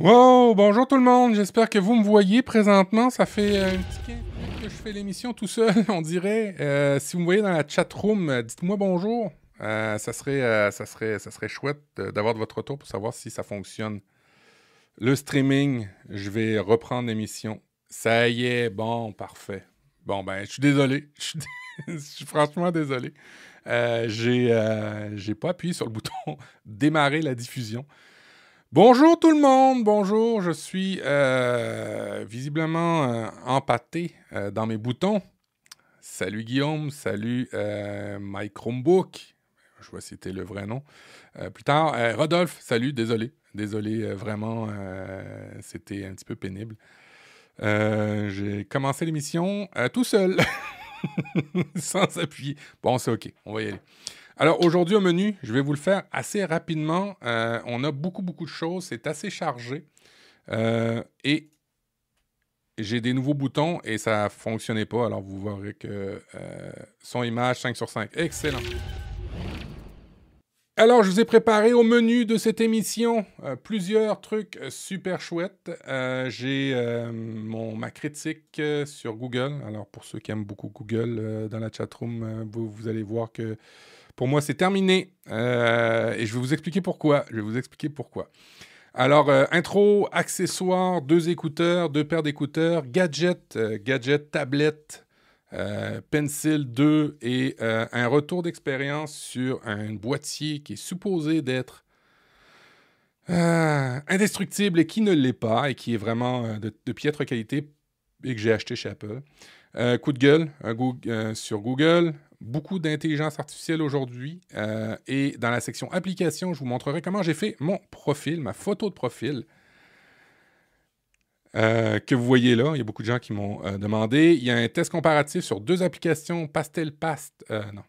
Wow, bonjour tout le monde, j'espère que vous me voyez présentement. Ça fait euh, un petit 15 minutes que je fais l'émission tout seul, on dirait. Euh, si vous me voyez dans la chat room, euh, dites-moi bonjour. ça, serait, chouette d'avoir de votre retour pour savoir si ça fonctionne. Le streaming, je vais reprendre l'émission. Ça y est, bon, parfait. Bon, ben, je suis désolé. Je suis, franchement désolé. J'ai pas appuyé sur le bouton démarrer la diffusion. Bonjour tout le monde, bonjour, je suis euh, visiblement euh, empâté euh, dans mes boutons. Salut Guillaume, salut Mike Chromebook, je vois c'était le vrai nom. plus tard, Rodolphe, salut, désolé, désolé, vraiment, c'était un petit peu pénible. J'ai commencé l'émission tout seul, sans appuyer. Bon, c'est ok, on va y aller. Alors aujourd'hui au menu, je vais vous le faire assez rapidement. Euh, on a beaucoup, beaucoup de choses. C'est assez chargé. Euh, et j'ai des nouveaux boutons et ça ne fonctionnait pas. Alors vous verrez que euh, son image 5 sur 5. Excellent. Alors, je vous ai préparé au menu de cette émission plusieurs trucs super chouettes. j'ai ma critique sur Google. Alors, pour ceux qui aiment beaucoup Google dans la chatroom, vous, vous allez voir que pour moi, c'est terminé. Euh, et je vais vous expliquer pourquoi. Je vais vous expliquer pourquoi. Alors, euh, intro, accessoires, deux écouteurs, deux paires d'écouteurs, gadget, euh, gadget, tablette, pencil 2 et un retour d'expérience sur un boîtier qui est supposé d'être indestructible et qui ne l'est pas et qui est vraiment de, piètre qualité et que j'ai acheté chez Apple. coup de gueule sur Google, beaucoup d'intelligence artificielle aujourd'hui. Euh, et dans la section applications, je vous montrerai comment j'ai fait mon profil, ma photo de profil. Euh, que vous voyez là, il y a beaucoup de gens qui m'ont euh, demandé. Il y a un test comparatif sur deux applications, Pastel Past, non,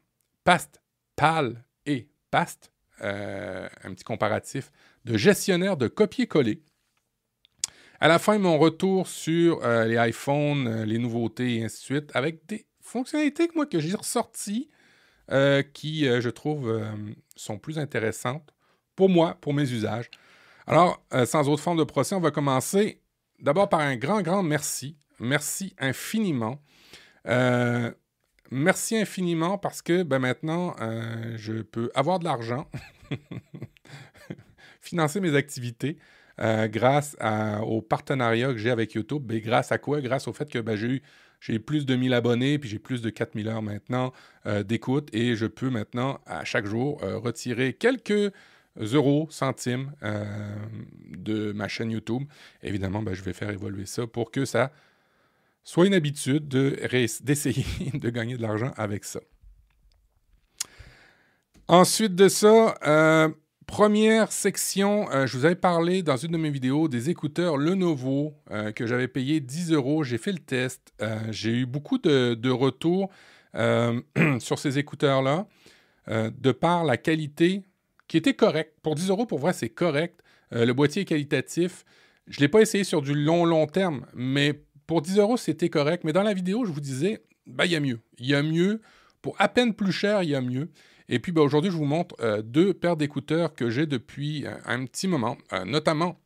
Past, Pal et Past, un petit comparatif de gestionnaire de copier-coller. À la fin, mon retour sur les iPhones, les nouveautés et ainsi de suite, avec des fonctionnalités que moi que j'ai ressorties euh, qui, euh, je trouve, euh, sont plus intéressantes pour moi, pour mes usages. Alors, sans autre forme de procès, on va commencer d'abord par un grand, grand merci. Merci infiniment. merci infiniment parce que ben, maintenant, je peux avoir de l'argent, financer mes activités. grâce au partenariat que j'ai avec YouTube. Ben, grâce à quoi? Grâce au fait que ben, j'ai eu j'ai plus de 1000 abonnés, puis j'ai plus de 4000 heures maintenant euh, d'écoute, et je peux maintenant, à chaque jour, euh, retirer quelques euros, centimes euh, de ma chaîne YouTube. Évidemment, ben, je vais faire évoluer ça pour que ça soit une habitude d'essayer de, gagner de l'argent avec ça. Ensuite de ça, Première section, euh, je vous avais parlé dans une de mes vidéos des écouteurs Lenovo euh, que j'avais payé 10 euros. J'ai fait le test. Euh, j'ai eu beaucoup de, retours sur ces écouteurs-là de par la qualité qui était correcte. Pour 10 euros, pour vrai, c'est correct. le boîtier est qualitatif. Je ne l'ai pas essayé sur du long, long terme, mais pour 10 euros, c'était correct. Mais dans la vidéo, je vous disais, bah, il y a mieux. Il y a mieux. Pour à peine plus cher, il y a mieux. Et puis ben, aujourd'hui, je vous montre euh, deux paires d'écouteurs que j'ai depuis euh, un petit moment, euh, notamment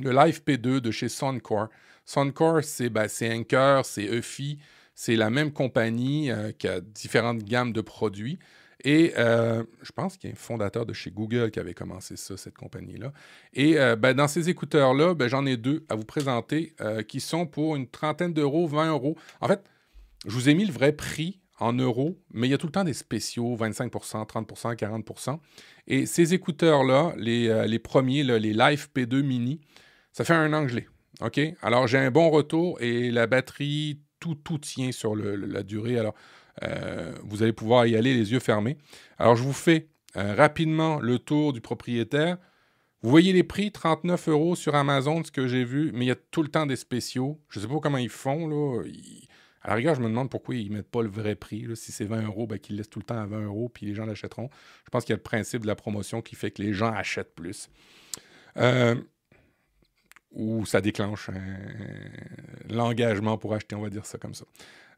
le Live P2 de chez Soundcore. Soundcore, c'est ben, Anker, c'est EFI, c'est la même compagnie qui a différentes gammes de produits. Et je pense qu'il y a un fondateur de chez Google qui avait commencé ça, cette compagnie-là. Et ben, dans ces écouteurs-là, j'en ai deux à vous présenter qui sont pour une trentaine d'euros, 20 euros. En fait, je vous ai mis le vrai prix en euros, mais il y a tout le temps des spéciaux, 25% 30% 40% Et ces écouteurs-là, les, euh, les premiers, les Life P2 Mini, ça fait un an que je? Alors, j'ai un bon retour et la batterie, tout, tout tient sur la durée. Alors, euh, vous allez pouvoir y aller les yeux fermés. Alors, je vous fais euh, rapidement le tour du propriétaire. Vous voyez les prix, 39 euros sur Amazon, ce que j'ai vu, mais il y a tout le temps des spéciaux. Je ne sais pas comment ils font. Là. À la rigueur, je me demande pourquoi ils ne mettent pas le vrai prix. Si c'est 20 euros, ben, qu'ils laissent tout le temps à 20 euros, puis les gens l'achèteront. Je pense qu'il y a le principe de la promotion qui fait que les gens achètent plus. Euh, ou ça déclenche l'engagement pour acheter, on va dire ça comme ça.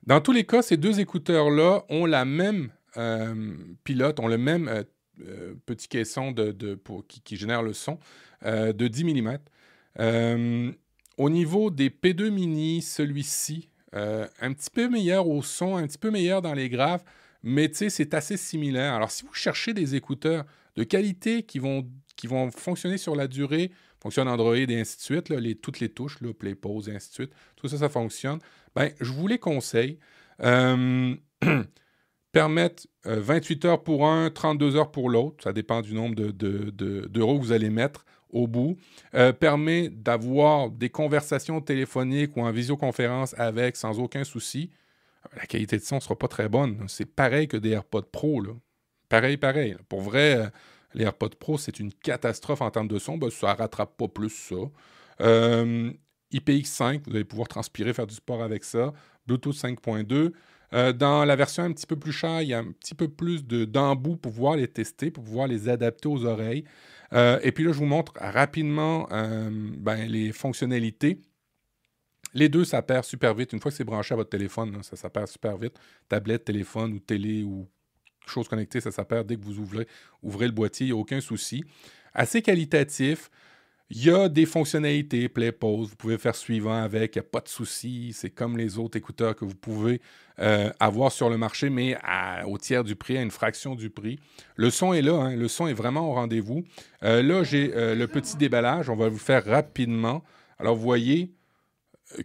Dans tous les cas, ces deux écouteurs-là ont la même euh, pilote, ont le même euh, petit caisson de, qui, génère le son de 10 mm. au niveau des P2 mini, celui-ci, un petit peu meilleur au son, un petit peu meilleur dans les graves, mais c'est assez similaire. Alors, si vous cherchez des écouteurs de qualité qui vont, fonctionner sur la durée, fonctionne Android et ainsi de suite, toutes les touches, là, Play, Pause et ainsi de suite, tout ça, ça fonctionne, ben, je vous les conseille. Euh, permettre 28 euh, heures pour un, 32 heures pour l'autre, ça dépend du nombre d'euros de, de, que vous allez mettre au bout, euh, permet d'avoir des conversations téléphoniques ou en visioconférence avec sans aucun souci. La qualité de son ne sera pas très bonne. C'est pareil que des AirPods Pro. Là. Pareil, pareil. Pour vrai, euh, les AirPods Pro, c'est une catastrophe en termes de son. Ben, ça ne rattrape pas plus ça. Euh, IPX5, vous allez pouvoir transpirer, faire du sport avec ça. Bluetooth 5.2. Euh, dans la version un petit peu plus chère, il y a un petit peu plus d'embout pour pouvoir les tester, pour pouvoir les adapter aux oreilles. Et puis là, je vous montre rapidement ben, les fonctionnalités. Les deux, ça perd super vite. Une fois que c'est branché à votre téléphone, ça, ça super vite. Tablette, téléphone ou télé ou chose connectée, ça, dès que vous ouvrez, ouvrez le boîtier, il n'y a aucun souci. Assez qualitatif. Il y a des fonctionnalités, play pause, vous pouvez faire suivant avec, il n'y a pas de souci. C'est comme les autres écouteurs que vous pouvez euh, avoir sur le marché, mais au tiers du prix, à une fraction du prix. Le son est là, hein. le son est vraiment au rendez-vous. Euh, là, j'ai euh, le petit déballage, on va vous faire rapidement. Alors, vous voyez,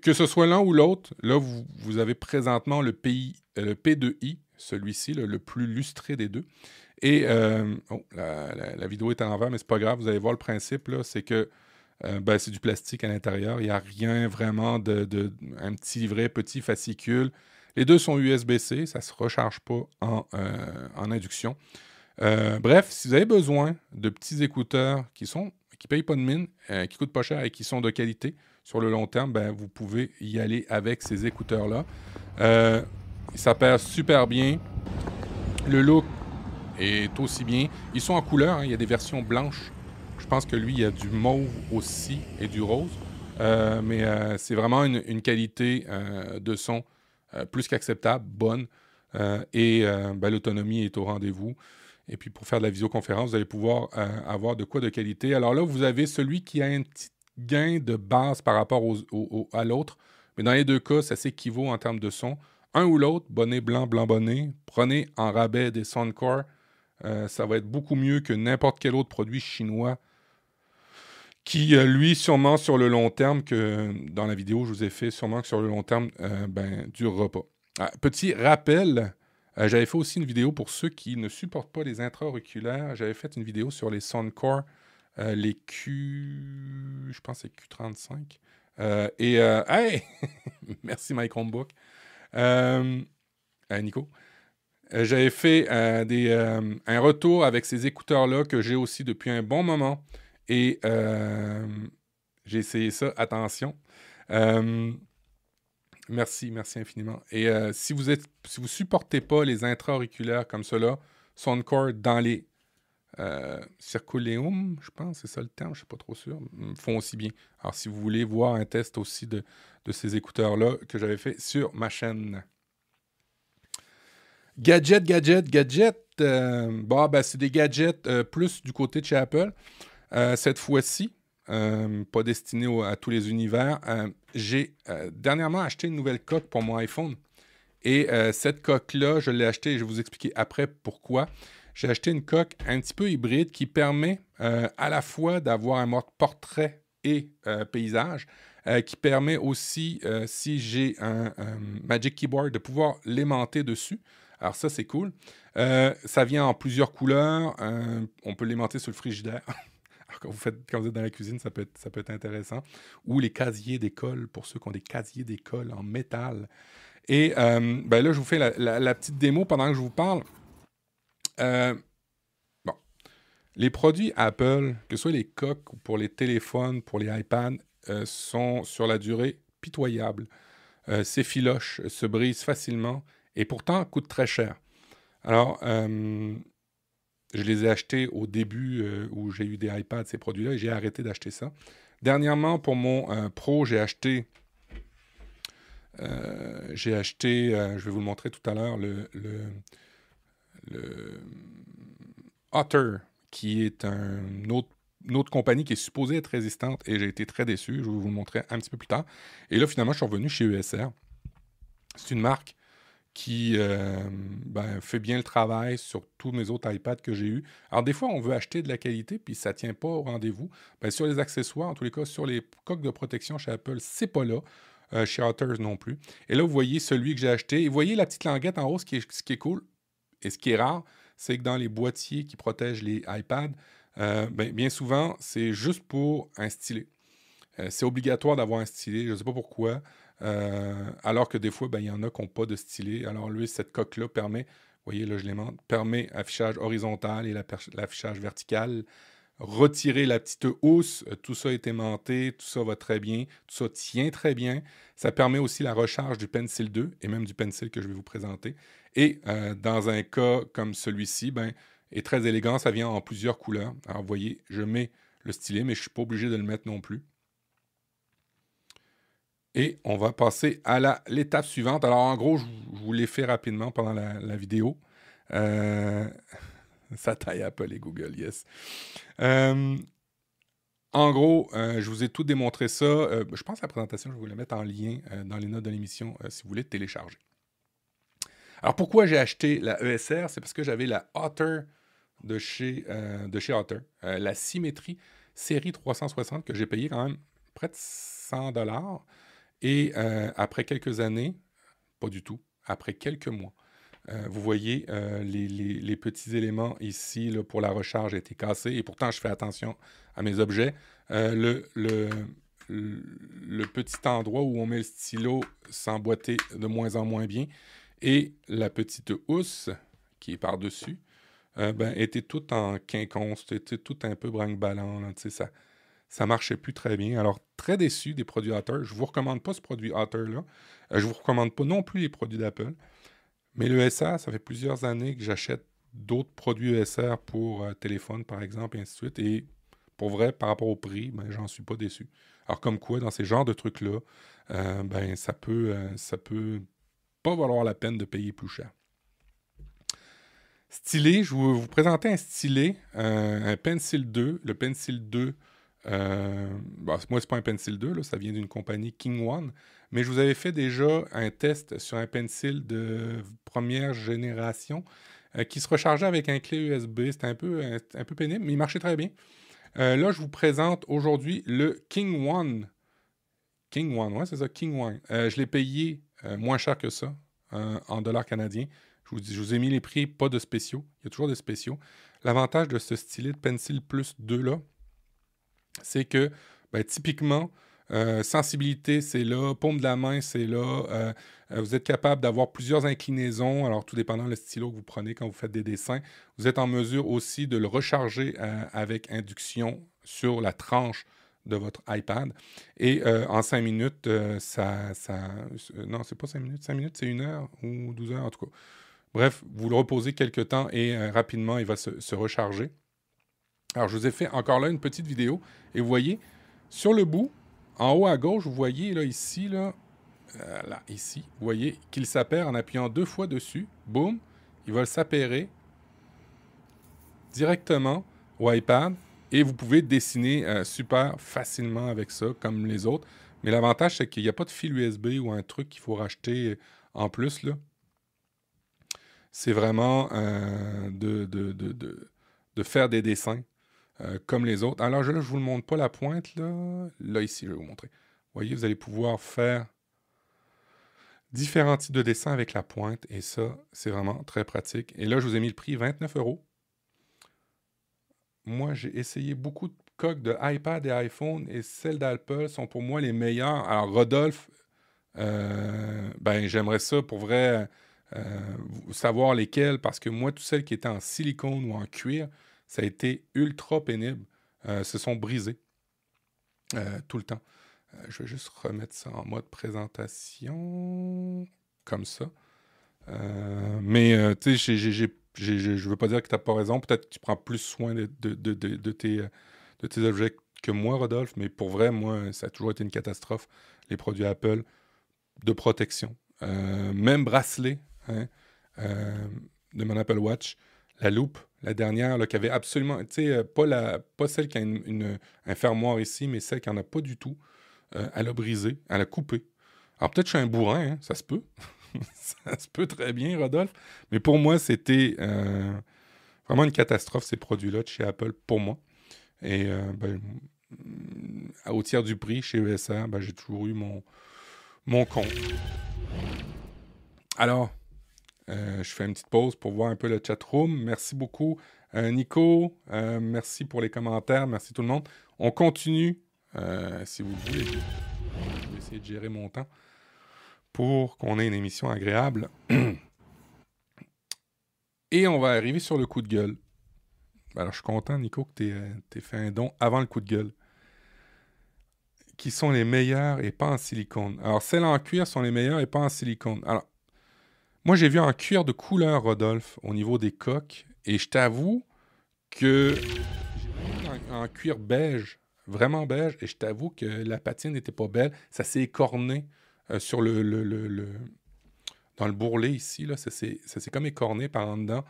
que ce soit l'un ou l'autre, là, vous, avez présentement le, PI, le P2i, celui-ci, le, plus lustré des deux. Et euh, oh, la, vidéo est à l'envers, mais c'est pas grave, vous allez voir le principe, c'est que euh, ben, c'est du plastique à l'intérieur. Il n'y a rien vraiment de, un petit vrai petit fascicule. Les deux sont USB-C, ça ne se recharge pas en, euh, induction. bref, si vous avez besoin de petits écouteurs qui sont qui payent pas de mine, qui coûtent pas cher et qui sont de qualité, sur le long terme, ben, vous pouvez y aller avec ces écouteurs-là. Ça perd super bien. Le look est aussi bien. Ils sont en couleur, hein. il y a des versions blanches. Je pense que lui, il y a du mauve aussi et du rose. Euh, mais euh, c'est vraiment une, qualité de son plus qu'acceptable, bonne. et ben, l'autonomie est au rendez-vous. Et puis pour faire de la visioconférence, vous allez pouvoir avoir de quoi de qualité. Alors là, vous avez celui qui a un petit gain de base par rapport à l'autre. Mais dans les deux cas, ça s'équivaut en termes de son. Un ou l'autre, bonnet blanc, blanc bonnet, prenez en rabais des Soundcore. Euh, ça va être beaucoup mieux que n'importe quel autre produit chinois qui, euh, lui, sûrement sur le long terme, que dans la vidéo je vous ai fait, sûrement que sur le long terme, euh, ben, durera pas. Ah, petit rappel, j'avais fait aussi une vidéo pour ceux qui ne supportent pas les intra-auriculaires. J'avais fait une vidéo sur les Soundcore les Q. Je pense c'est Q35. Euh, et. Hey! Merci, Mike Homebook. Nico. J'avais fait des, un retour avec ces écouteurs-là que j'ai aussi depuis un bon moment. Et j'ai essayé ça. Attention. merci, merci infiniment. Et si vous êtes, si vous supportez pas les intra-auriculaires comme cela, Soundcore dans les euh, Circuleum, je pense, c'est ça le terme, je ne suis pas trop sûr, font aussi bien. Alors, si vous voulez voir un test aussi de, ces écouteurs-là que j'avais fait sur ma chaîne. Gadget, gadget, gadget. Euh, bon, ben, c'est des gadgets euh, plus du côté de chez Apple. cette fois-ci, pas destiné à tous les univers. J'ai dernièrement acheté une nouvelle coque pour mon iPhone. Et cette coque-là, je l'ai achetée et je vais vous expliquer après pourquoi j'ai acheté une coque un petit peu hybride qui permet euh, à la fois d'avoir un mode portrait et euh, paysage, euh, qui permet aussi, si j'ai un, Magic Keyboard, de pouvoir l'aimanter dessus. Alors ça, c'est cool. ça vient en plusieurs couleurs. on peut l'aimanter sur le frigidaire. Alors, quand vous, êtes dans la cuisine, ça peut être, intéressant. Ou les casiers d'école, pour ceux qui ont des casiers d'école en métal. Et ben là, je vous fais la petite démo pendant que je vous parle. Euh. Les produits Apple, que ce soit les coques ou pour les téléphones, pour les iPads, euh, sont sur la durée pitoyables. Euh, ces filoches se brisent facilement et pourtant coûtent très cher. Alors, je les ai achetés au début où j'ai eu des iPads, ces produits-là, et j'ai arrêté d'acheter ça. Dernièrement, pour mon Pro, j'ai acheté j'ai acheté, je vais vous le montrer tout à l'heure, le, Otter, qui est autre une autre compagnie qui est supposée être résistante et j'ai été très déçu. Je vais vous le montrer un petit peu plus tard. Et là, finalement, je suis revenu chez ESR. C'est une marque qui euh, ben, fait bien le travail sur tous mes autres iPads que j'ai eus. Alors, des fois, on veut acheter de la qualité, puis ça ne tient pas au rendez-vous. Ben, sur les accessoires, en tous les cas, sur les coques de protection chez Apple, c'est pas là. Euh, chez Otters non plus. Et là, vous voyez celui que j'ai acheté. Et vous voyez la petite languette en haut, ce qui est, cool et ce qui est rare, c'est que dans les boîtiers qui protègent les iPads, euh, ben, bien souvent, c'est juste pour un stylet. c'est obligatoire d'avoir un stylet, je ne sais pas pourquoi. Euh, alors que des fois, ben, il y en a qui n'ont pas de stylet. Alors lui, cette coque-là permet, vous voyez là, je l'aimante, permet affichage horizontal et l'affichage vertical. Retirer la petite housse, euh, tout ça est aimanté, tout ça va très bien, tout ça tient très bien. Ça permet aussi la recharge du Pencil 2 et même du Pencil que je vais vous présenter. Et euh, dans un cas comme celui-ci, ben, est très élégant, ça vient en plusieurs couleurs. Alors vous voyez, je mets le stylet, mais je ne suis pas obligé de le mettre non plus. Et on va passer à l'étape suivante. Alors, en gros, je, vous l'ai fait rapidement pendant la, vidéo. Euh, ça taille Apple et Google, yes. Euh, en gros, euh, je vous ai tout démontré ça. je pense que la présentation, je vais vous la mettre en lien dans les notes de l'émission si vous voulez télécharger. Alors, pourquoi j'ai acheté la ESR C'est parce que j'avais la Otter de chez, de chez Otter, la symétrie série 360 que j'ai payé quand même près de 100 dollars. Et euh, après quelques années, pas du tout, après quelques mois, euh, vous voyez, euh, les, petits éléments ici pour la recharge étaient cassés. Et pourtant, je fais attention à mes objets. le, petit endroit où on met le stylo s'emboîtait de moins en moins bien. Et la petite housse qui est par-dessus ben, était toute en quinconce, était tout un peu brinque-ballant. Ça, ça marchait plus très bien. Alors, très déçu des produits Otter. Je ne vous recommande pas ce produit Otter-là. Euh, je ne vous recommande pas non plus les produits d'Apple. Mais le SR, ça fait plusieurs années que j'achète d'autres produits ESR pour euh, téléphone, par exemple, et ainsi de suite. Et pour vrai, par rapport au prix, ben, j'en suis pas déçu. Alors, comme quoi, dans ces genres de trucs-là, euh, ben, ça peut, ça peut pas valoir la peine de payer plus cher. Stylet, je vais vous présenter un stylet, un Pencil 2. Le Pencil 2 euh, bah, moi, pas un Pencil 2, là, ça vient d'une compagnie King One. Mais je vous avais fait déjà un test sur un Pencil de première génération euh, qui se rechargeait avec un clé USB. C'était un peu, un, peu pénible, mais il marchait très bien. Euh, là, je vous présente aujourd'hui le King One. King One, ouais, c'est ça, King One. je l'ai payé moins cher que ça, en dollars canadiens. Je vous, je vous, ai mis les prix, pas de spéciaux. Il y a toujours des spéciaux. L'avantage de ce stylet de Pencil Plus 2 là, c'est que ben, typiquement, euh, sensibilité, c'est là. Paume de la main, c'est là. Euh, euh, vous êtes capable d'avoir plusieurs inclinaisons. Alors, tout dépendant le stylo que vous prenez quand vous faites des dessins. Vous êtes en mesure aussi de le recharger avec induction sur la tranche de votre iPad. Et en 5 minutes, ça, ça. Non, c'est pas 5 minutes. 5 minutes, c'est une heure ou 12 heures en tout cas. Bref, vous le reposez quelques temps et rapidement, il va se recharger. Alors, je vous ai fait encore là une petite vidéo. Et vous voyez, sur le bout, en haut à gauche, vous voyez là, ici, là, euh, là ici, vous voyez qu'il s'appaire en appuyant deux fois dessus. Boum, il va s'appairer directement au iPad. Et vous pouvez dessiner euh, super facilement avec ça, comme les autres. Mais l'avantage, c'est qu'il n'y a pas de fil USB ou un truc qu'il faut racheter en plus. là. C'est vraiment euh, de, de, de, faire des dessins euh, comme les autres. Alors je ne vous le montre pas la pointe. Là. là, ici, je vais vous montrer. Vous voyez, vous allez pouvoir faire différents types de dessins avec la pointe. Et ça, c'est vraiment très pratique. Et là, je vous ai mis le prix 29 euros. Moi, j'ai essayé beaucoup de coques de iPad et iPhone et celles d'Apple sont pour moi les meilleures. Alors, Rodolphe, euh, ben, j'aimerais ça pour vrai euh, savoir lesquelles parce que moi, toutes celles qui étaient en silicone ou en cuir, ça a été ultra pénible. Euh, se sont brisés euh, tout le temps. Euh, je vais juste remettre ça en mode présentation, comme ça. mais, tu sais, je veux pas dire que tu n'as pas raison. Peut-être que tu prends plus soin de, de, tes, de tes objets que moi, Rodolphe. Mais pour vrai, moi, ça a toujours été une catastrophe, les produits Apple de protection. même bracelet hein, de mon Apple Watch, la loupe, la dernière, là, qui avait absolument, tu sais, pas, la, pas celle qui a un fermoir ici, mais celle qui n'en a pas du tout. elle a brisé, elle a coupé. Alors peut-être que je suis un bourrin, hein, ça se peut. ça se peut très bien, Rodolphe. Mais pour moi, c'était vraiment une catastrophe, ces produits-là de chez Apple, pour moi. Et ben, au tiers du prix chez ESR, ben, j'ai toujours eu mon, mon compte. Alors, euh, je fais une petite pause pour voir un peu le chat room. Merci beaucoup, euh, Nico. Euh, merci pour les commentaires. Merci tout le monde. On continue, si vous voulez. Je vais essayer de gérer mon temps pour qu'on ait une émission agréable. Et on va arriver sur le coup de gueule. Alors, je suis content, Nico, que tu aies, fait un don avant le coup de gueule. Qui sont les meilleurs et pas en silicone? Alors, celles en cuir sont les meilleures et pas en silicone. Alors, moi, j'ai vu en cuir de couleur, Rodolphe, au niveau des coques. Et je t'avoue que vu en, cuir beige, vraiment beige. Et je t'avoue que la patine n'était pas belle. Ça s'est écorné euh, sur le, Dans le bourrelet ici, là, ça s'est comme écorné par en dedans.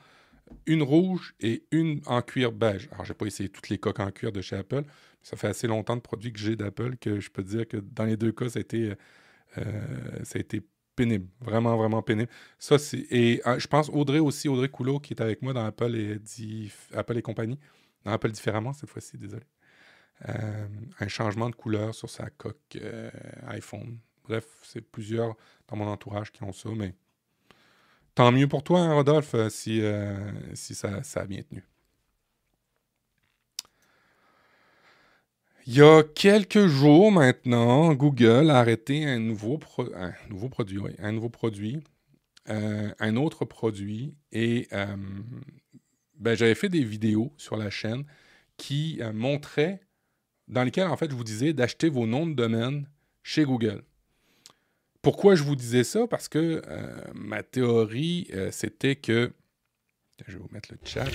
Une rouge et une en cuir beige. Alors, j'ai pas essayé toutes les coques en cuir de chez Apple. ça fait assez longtemps de produits que j'ai d'Apple que je peux dire que dans les deux cas, ça a été, euh, ça a été pénible. Vraiment, vraiment pénible. Ça. Et ah, je pense Audrey aussi, Audrey Coulot, qui est avec moi dans Apple et, Apple et compagnie. Dans Apple différemment cette fois-ci, désolé. Euh, un changement de couleur sur sa coque euh, iPhone. Bref, c'est plusieurs dans mon entourage qui ont ça, mais tant mieux pour toi, hein, Rodolphe, euh, si, si ça, ça a bien tenu. Il y a quelques jours maintenant, Google a arrêté un nouveau, un nouveau produit, un nouveau produit, euh, un autre produit, et euh, ben, j'avais fait des vidéos sur la chaîne qui euh, montraient, dans lesquelles en fait je vous disais d'acheter vos noms de domaine chez Google. Pourquoi je vous disais ça? Parce que ma théorie, c'était que... Je vais vous mettre le chat.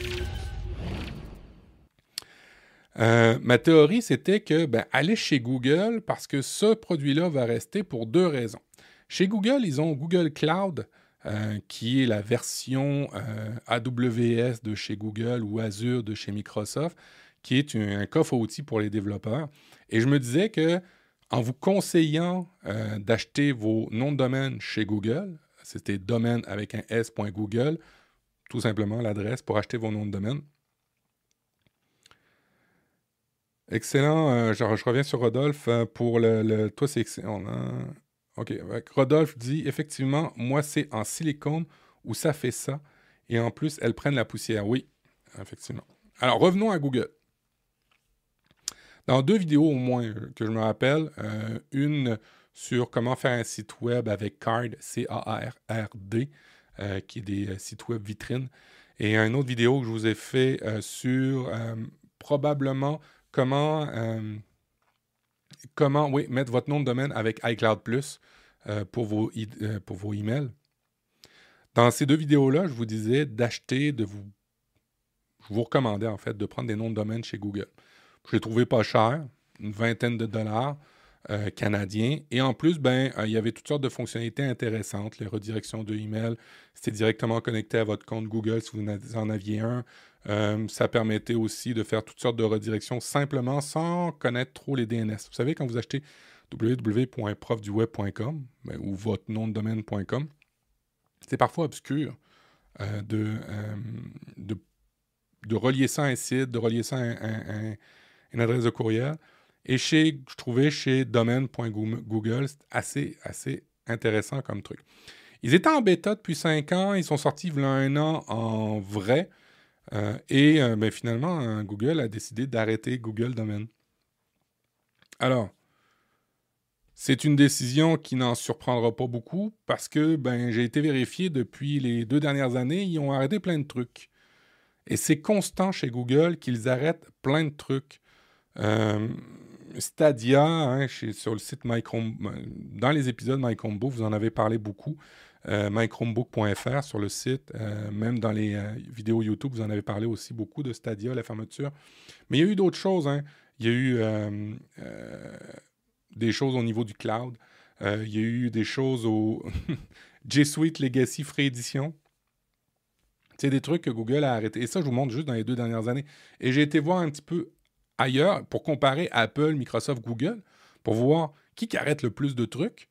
Euh, ma théorie, c'était que ben, aller chez Google parce que ce produit-là va rester pour deux raisons. Chez Google, ils ont Google Cloud, euh, qui est la version euh, AWS de chez Google ou Azure de chez Microsoft, qui est un, coffre à outils pour les développeurs. Et je me disais que en vous conseillant d'acheter vos noms de domaine chez Google, c'était domaine avec un s.google, tout simplement l'adresse pour acheter vos noms de domaine, Excellent. Euh, je, reviens sur Rodolphe euh, pour le, Toi, c'est excellent. Hein. OK. Rodolphe dit effectivement, moi, c'est en silicone où ça fait ça. Et en plus, elles prennent la poussière. Oui, effectivement. Alors, revenons à Google. Dans deux vidéos au moins euh, que je me rappelle, une sur comment faire un site web avec Card, C-A-R-R-D, qui est des sites web vitrines, et une autre vidéo que je vous ai fait sur probablement comment, euh, mettre votre nom de domaine avec iCloud Plus euh, pour, vos, euh, pour vos emails. Dans ces deux vidéos-là, je vous disais d'acheter, de vous. Je vous recommandais en fait de prendre des noms de domaine chez Google. Je les trouvais pas cher, une vingtaine de dollars. canadiens. Et en plus, ben, il y avait toutes sortes de fonctionnalités intéressantes, les redirections de email. C'était directement connecté à votre compte Google si vous en aviez un. Euh, ça permettait aussi de faire toutes sortes de redirections simplement sans connaître trop les DNS. Vous savez, quand vous achetez www.profduweb.com ben, ou votre nom de domaine.com, c'est parfois obscur euh, euh, de, de, relier ça à un site, de relier ça à, une adresse de courriel. Et chez, je trouvais chez domaine.google, c'est assez, assez intéressant comme truc. Ils étaient en bêta depuis cinq ans, ils sont sortis il y a un an en vrai. Euh, et euh, ben, finalement, euh, Google a décidé d'arrêter Google Domain. Alors, c'est une décision qui n'en surprendra pas beaucoup parce que ben, j'ai été vérifié depuis les deux dernières années, ils ont arrêté plein de trucs. Et c'est constant chez Google qu'ils arrêtent plein de trucs. Stadia, hein, sur le site MyChrome, dans les épisodes MyCombo, vous en avez parlé beaucoup euh, mychromebook.fr sur le site, euh, même dans les euh, vidéos YouTube, vous en avez parlé aussi beaucoup de Stadia, la fermeture. Mais il y a eu d'autres choses. Hein. Il y a eu des choses au niveau du cloud. il y a eu des choses au G Suite Legacy Free Edition. C'est des trucs que Google a arrêté. Et ça, je vous montre juste dans les deux dernières années. Et j'ai été voir un petit peu ailleurs pour comparer Apple, Microsoft, Google, pour voir qui, qui arrête le plus de trucs.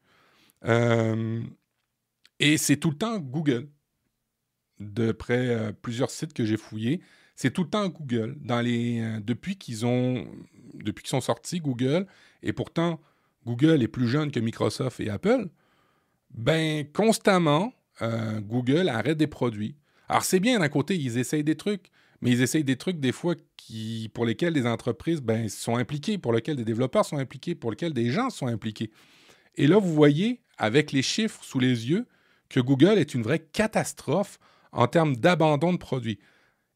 Euh, et c'est tout le temps Google. D'après euh, plusieurs sites que j'ai fouillés, c'est tout le temps Google. Euh, depuis qu'ils ont, sont sortis, Google, et pourtant Google est plus jeune que Microsoft et Apple, ben constamment, Google arrête des produits. Alors c'est bien d'un côté, ils essayent des trucs, mais ils essayent des trucs des fois qui, pour lesquels des entreprises ben, sont impliquées, pour lesquels des développeurs sont impliqués, pour lesquels des gens sont impliqués. Et là, vous voyez, avec les chiffres sous les yeux, que Google est une vraie catastrophe en termes d'abandon de produits.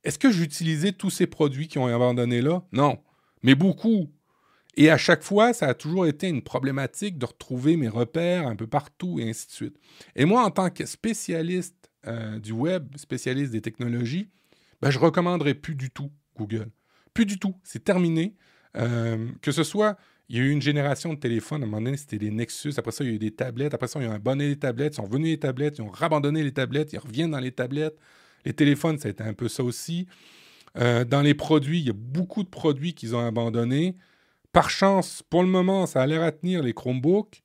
Est-ce que j'utilisais tous ces produits qui ont abandonné là? Non, mais beaucoup. Et à chaque fois, ça a toujours été une problématique de retrouver mes repères un peu partout et ainsi de suite. Et moi, en tant que spécialiste euh, du web, spécialiste des technologies, ben, je recommanderais plus du tout Google. Plus du tout. C'est terminé. Euh, que ce soit, il y a eu une génération de téléphones. À un moment donné, c'était les Nexus. Après ça, il y a eu des tablettes. Après ça, ils ont abandonné les tablettes. Ils sont revenus les tablettes. Ils ont rabandonné les tablettes. Ils reviennent dans les tablettes. Les téléphones, ça a été un peu ça aussi. Euh, dans les produits, il y a beaucoup de produits qu'ils ont abandonnés. Par chance, pour le moment, ça a l'air à tenir les Chromebooks.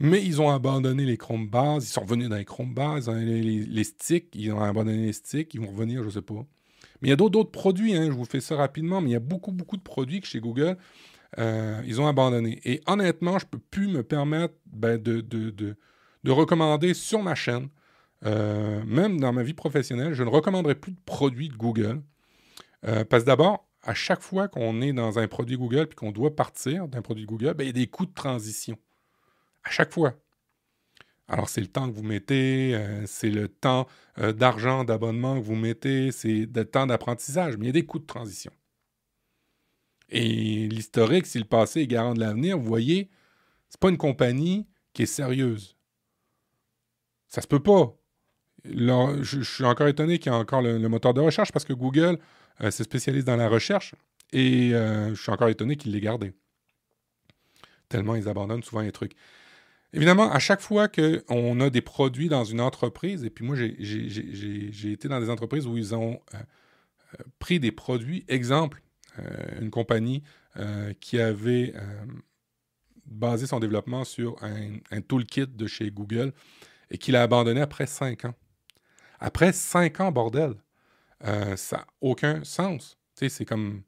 Mais ils ont abandonné les Chromebars, ils sont revenus dans les Chromebars, ils ont les, les, sticks, ils ont abandonné les sticks, ils vont revenir, je ne sais pas. Mais il y a d'autres produits, hein, je vous fais ça rapidement, mais il y a beaucoup, beaucoup de produits chez Google, euh, ils ont abandonné. Et honnêtement, je ne peux plus me permettre ben, de, de, de, de, recommander sur ma chaîne, euh, même dans ma vie professionnelle, je ne recommanderai plus de produits de Google. Euh, parce que d'abord, à chaque fois qu'on est dans un produit Google puis qu'on doit partir d'un produit Google, ben, il y a des coûts de transition à chaque fois. Alors, c'est le temps que vous mettez, c'est le temps d'argent, d'abonnement que vous mettez, c'est le temps d'apprentissage, mais il y a des coûts de transition. Et l'historique, si le passé est garant de l'avenir, vous voyez, c'est pas une compagnie qui est sérieuse. Ça se peut pas. je, suis encore étonné qu'il y ait encore le, moteur de recherche parce que Google euh, se spécialise dans la recherche et je suis encore étonné qu'ils l'aient gardé. Tellement ils abandonnent souvent les trucs. Évidemment, à chaque fois qu'on a des produits dans une entreprise, et puis moi, j'ai été dans des entreprises où ils ont euh, euh, pris des produits, exemple, euh, une compagnie qui avait basé son développement sur un, toolkit de chez Google et qui l'a abandonné après cinq ans. Après cinq ans, bordel, ça n'a aucun sens. C'est comme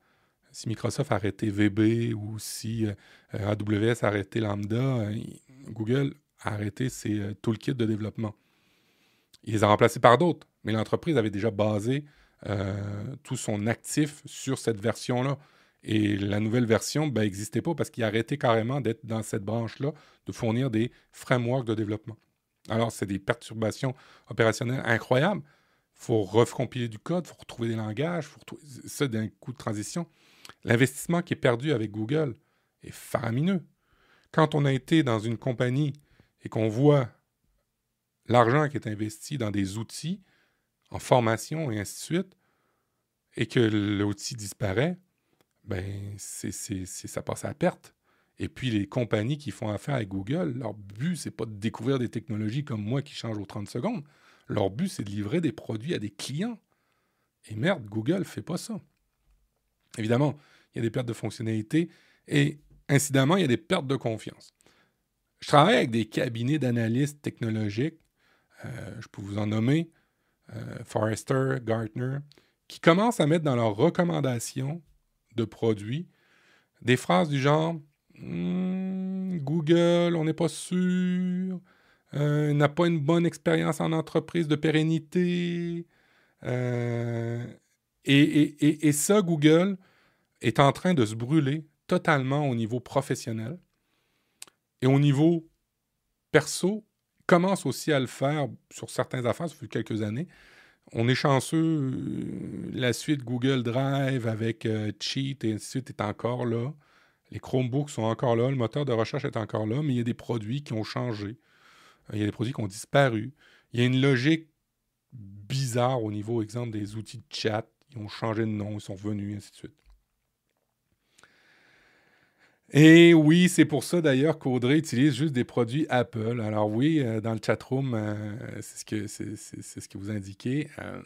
si Microsoft arrêtait VB ou si AWS arrêtait Lambda, Google a arrêté ses euh, toolkits de développement. Il les a remplacés par d'autres, mais l'entreprise avait déjà basé euh, tout son actif sur cette version-là. Et la nouvelle version n'existait ben, pas parce qu'il a arrêté carrément d'être dans cette branche-là, de fournir des frameworks de développement. Alors, c'est des perturbations opérationnelles incroyables. Il faut recompiler du code, il faut retrouver des langages, faut ça d'un coup de transition. L'investissement qui est perdu avec Google est faramineux quand on a été dans une compagnie et qu'on voit l'argent qui est investi dans des outils, en formation et ainsi de suite, et que l'outil disparaît, ben ça passe à perte. Et puis les compagnies qui font affaire avec Google, leur but, c'est pas de découvrir des technologies comme moi qui changent aux 30 secondes. Leur but, c'est de livrer des produits à des clients. Et merde, Google fait pas ça. Évidemment, il y a des pertes de fonctionnalités et Incidemment, il y a des pertes de confiance. Je travaille avec des cabinets d'analystes technologiques, euh, je peux vous en nommer, Forrester, Gartner, qui commencent à mettre dans leurs recommandations de produits des phrases du genre hmm, Google, on n'est pas sûr, euh, n'a pas une bonne expérience en entreprise de pérennité. et, ça, Google est en train de se brûler totalement au niveau professionnel. Et au niveau perso, commence aussi à le faire sur certaines affaires, depuis quelques années. On est chanceux, euh, la suite Google Drive avec euh, Cheat et ainsi de suite est encore là. Les Chromebooks sont encore là, le moteur de recherche est encore là, mais il y a des produits qui ont changé. Il y a des produits qui ont disparu. Il y a une logique bizarre au niveau, exemple, des outils de chat. Ils ont changé de nom, ils sont revenus, ainsi de suite. Et oui, c'est pour ça d'ailleurs qu'Audrey utilise juste des produits Apple. Alors oui, euh, dans le chatroom, euh, c'est ce, que, vous indiquez. Euh,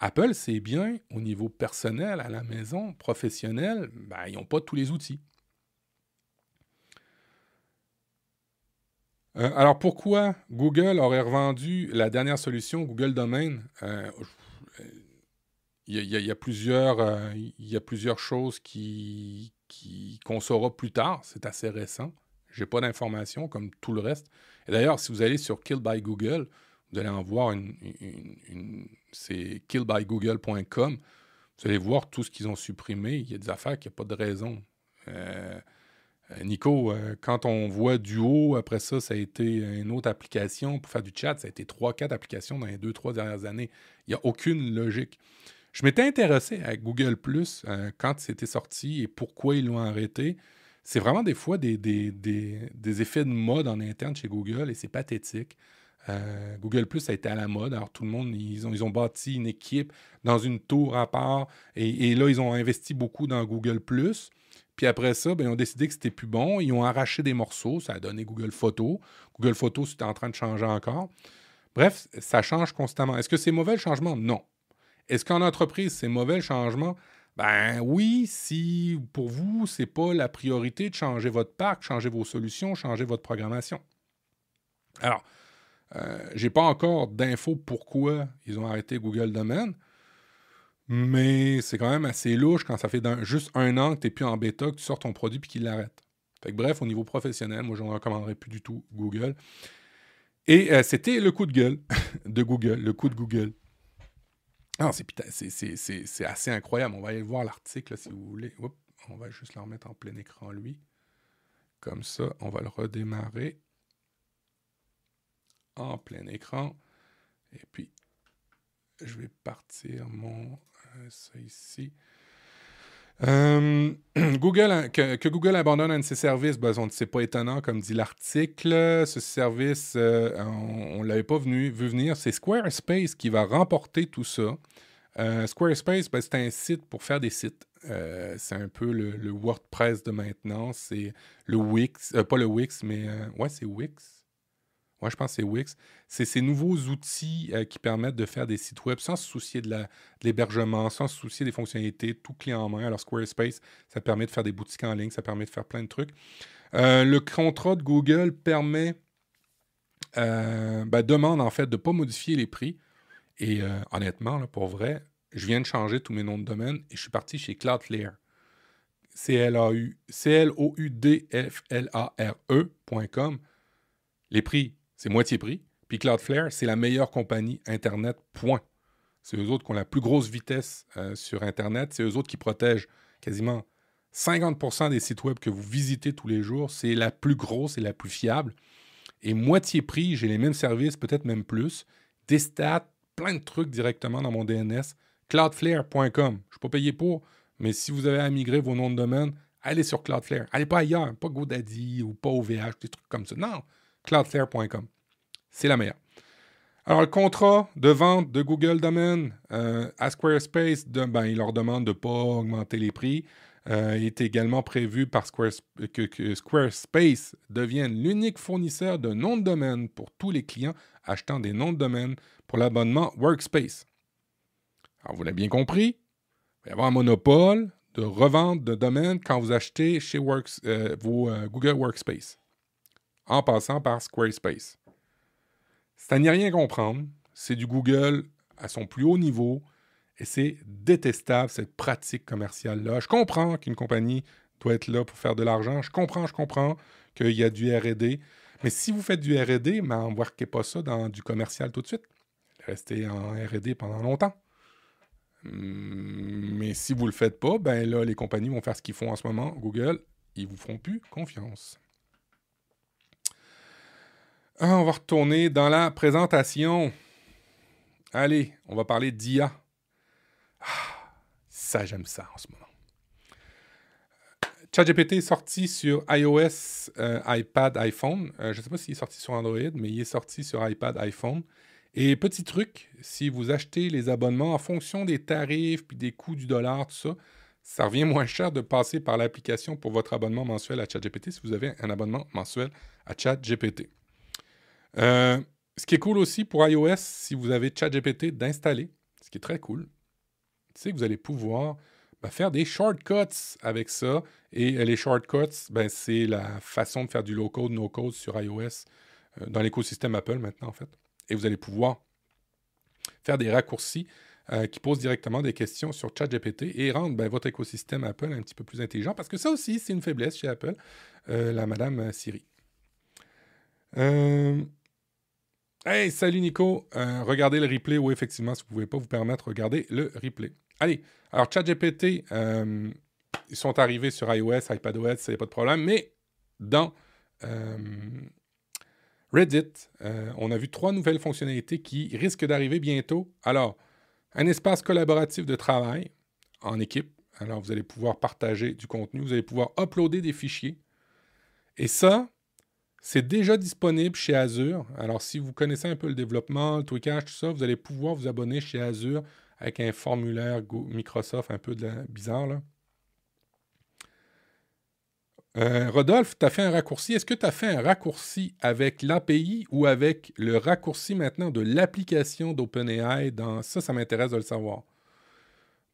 Apple, c'est bien au niveau personnel, à la maison, professionnel, ben, ils n'ont pas tous les outils. alors pourquoi Google aurait revendu la dernière solution, Google Domain? Plusieurs, il y a plusieurs choses qui, qu'on saura plus tard. C'est assez récent. Je n'ai pas d'informations comme tout le reste. Et d'ailleurs, si vous allez sur Kill by Google, vous allez en voir une. c'est killbygoogle.com. Vous allez voir tout ce qu'ils ont supprimé. Il y a des affaires qui n'ont pas de raison. Euh, euh, Nico, euh, quand on voit Duo, après ça, ça a été une autre application pour faire du chat. Ça a été trois, quatre applications dans les deux, trois dernières années. Il n'y a aucune logique. Je m'étais intéressé à Google Plus euh, quand c'était sorti et pourquoi ils l'ont arrêté. C'est vraiment des fois des, des, effets de mode en interne chez Google et c'est pathétique. Euh, Google Plus a été à la mode. Alors, tout le monde, ils ont, ils ont bâti une équipe dans une tour à part. Et, là, ils ont investi beaucoup dans Google Plus. Puis après ça, ben, ils ont décidé que c'était plus bon. Ils ont arraché des morceaux. Ça a donné Google Photos. Google Photos, c'est en train de changer encore. Bref, ça change constamment. Est-ce que c'est mauvais le changement? Non. Est-ce qu'en entreprise, c'est mauvais le changement? Ben oui, si pour vous, ce n'est pas la priorité de changer votre parc, changer vos solutions, changer votre programmation. Alors, euh, je n'ai pas encore d'infos pourquoi ils ont arrêté Google Domain, mais c'est quand même assez louche quand ça fait juste un an que tu n'es plus en bêta, que tu sors ton produit et qu'il l'arrête. bref, au niveau professionnel, moi, je ne recommanderais plus du tout Google. Et euh, c'était le coup de gueule de Google, le coup de Google. Ah, c'est assez incroyable. On va aller voir l'article si vous voulez. on va juste le remettre en plein écran, lui. Comme ça, on va le redémarrer en plein écran. Et puis, je vais partir mon euh, ça ici. Euh, Google, que, Google abandonne un de ses services, ben, c'est pas étonnant, comme dit l'article. Ce service, euh, on ne l'avait pas vu venir. C'est Squarespace qui va remporter tout ça. Euh, Squarespace, ben, c'est un site pour faire des sites. c'est un peu le, WordPress de maintenant. C'est le Wix, pas le Wix, mais ouais, c'est Wix. Moi, je pense que c'est Wix. C'est ces nouveaux outils euh, qui permettent de faire des sites web sans se soucier de l'hébergement, sans se soucier des fonctionnalités, tout clé en main. Alors, Squarespace, ça permet de faire des boutiques en ligne, ça permet de faire plein de trucs. Euh, le contrat de Google permet, euh, ben, demande en fait de ne pas modifier les prix. Et honnêtement, pour vrai, je viens de changer tous mes noms de domaine et je suis parti chez Cloudflare. C-L-A-U-D-F-L-A-R-E.com. Les prix c'est moitié prix. Puis Cloudflare, c'est la meilleure compagnie Internet. C'est eux autres qui ont la plus grosse vitesse euh, sur Internet. C'est eux autres qui protègent quasiment 50% des sites web que vous visitez tous les jours. C'est la plus grosse et la plus fiable. Et moitié prix, j'ai les mêmes services, peut-être même plus. Des stats, plein de trucs directement dans mon DNS. Cloudflare.com. Je ne suis pas payé pour, mais si vous avez à migrer vos noms de domaine, allez sur Cloudflare. Allez pas ailleurs, pas GoDaddy ou pas OVH, des trucs comme ça. Non, cloudflare.com. C'est la meilleure. Alors, le contrat de vente de Google Domain euh, à Squarespace, ben, il leur demande de ne pas augmenter les prix. Euh, est également prévu par que, Squarespace devienne l'unique fournisseur de noms de domaine pour tous les clients achetant des noms de domaine pour l'abonnement Workspace. Alors, vous l'avez bien compris, il va y avoir un monopole de revente de domaine quand vous achetez chez euh, Google Workspace en passant par Squarespace. C'est à n'y rien comprendre. C'est du Google à son plus haut niveau et c'est détestable cette pratique commerciale-là. Je comprends qu'une compagnie doit être là pour faire de l'argent. Je comprends, je comprends qu'il y a du RD. Mais si vous faites du RD, mais n'embarquez pas ça dans du commercial tout de suite. Restez en RD pendant longtemps. Mais si vous ne le faites pas, ben là, les compagnies vont faire ce qu'ils font en ce moment. Google, ils vous feront plus confiance. Ah, on va retourner dans la présentation. Allez, on va parler d'IA. Ah, ça, j'aime ça en ce moment. ChatGPT est sorti sur iOS, euh, iPad, iPhone. Euh, je ne sais pas s'il est sorti sur Android, mais il est sorti sur iPad, iPhone. Et petit truc, si vous achetez les abonnements en fonction des tarifs puis des coûts du dollar, tout ça, ça revient moins cher de passer par l'application pour votre abonnement mensuel à ChatGPT si vous avez un abonnement mensuel à ChatGPT. Euh, ce qui est cool aussi pour iOS, si vous avez ChatGPT, d'installer, ce qui est très cool, c'est que vous allez pouvoir ben, faire des shortcuts avec ça. Et euh, les shortcuts, ben, c'est la façon de faire du low-code, no-code sur iOS euh, dans l'écosystème Apple maintenant, en fait. Et vous allez pouvoir faire des raccourcis qui posent directement des questions sur ChatGPT et rendre ben, votre écosystème Apple un petit peu plus intelligent, parce que ça aussi, c'est une faiblesse chez Apple, la Madame Siri. Hey, salut Nico. regardez le replay. Oui, effectivement, si vous ne pouvez pas vous permettre, regardez le replay. Allez, alors ChatGPT, euh, ils sont arrivés sur iOS, iPadOS, ça n'y a pas de problème, mais dans euh, Reddit, euh, on a vu trois nouvelles fonctionnalités qui risquent d'arriver bientôt. Alors, un espace collaboratif de travail en équipe. Alors, vous allez pouvoir partager du contenu, vous allez pouvoir uploader des fichiers. Et ça, c'est déjà disponible chez Azure. Alors, si vous connaissez un peu le développement, le tweakage, tout ça, vous allez pouvoir vous abonner chez Azure avec un formulaire Microsoft un peu bizarre. Euh, Rodolphe, tu as fait un raccourci. Est-ce que tu as fait un raccourci avec l'API ou avec le raccourci maintenant de l'application d'OpenAI dans ça, ça m'intéresse de le savoir.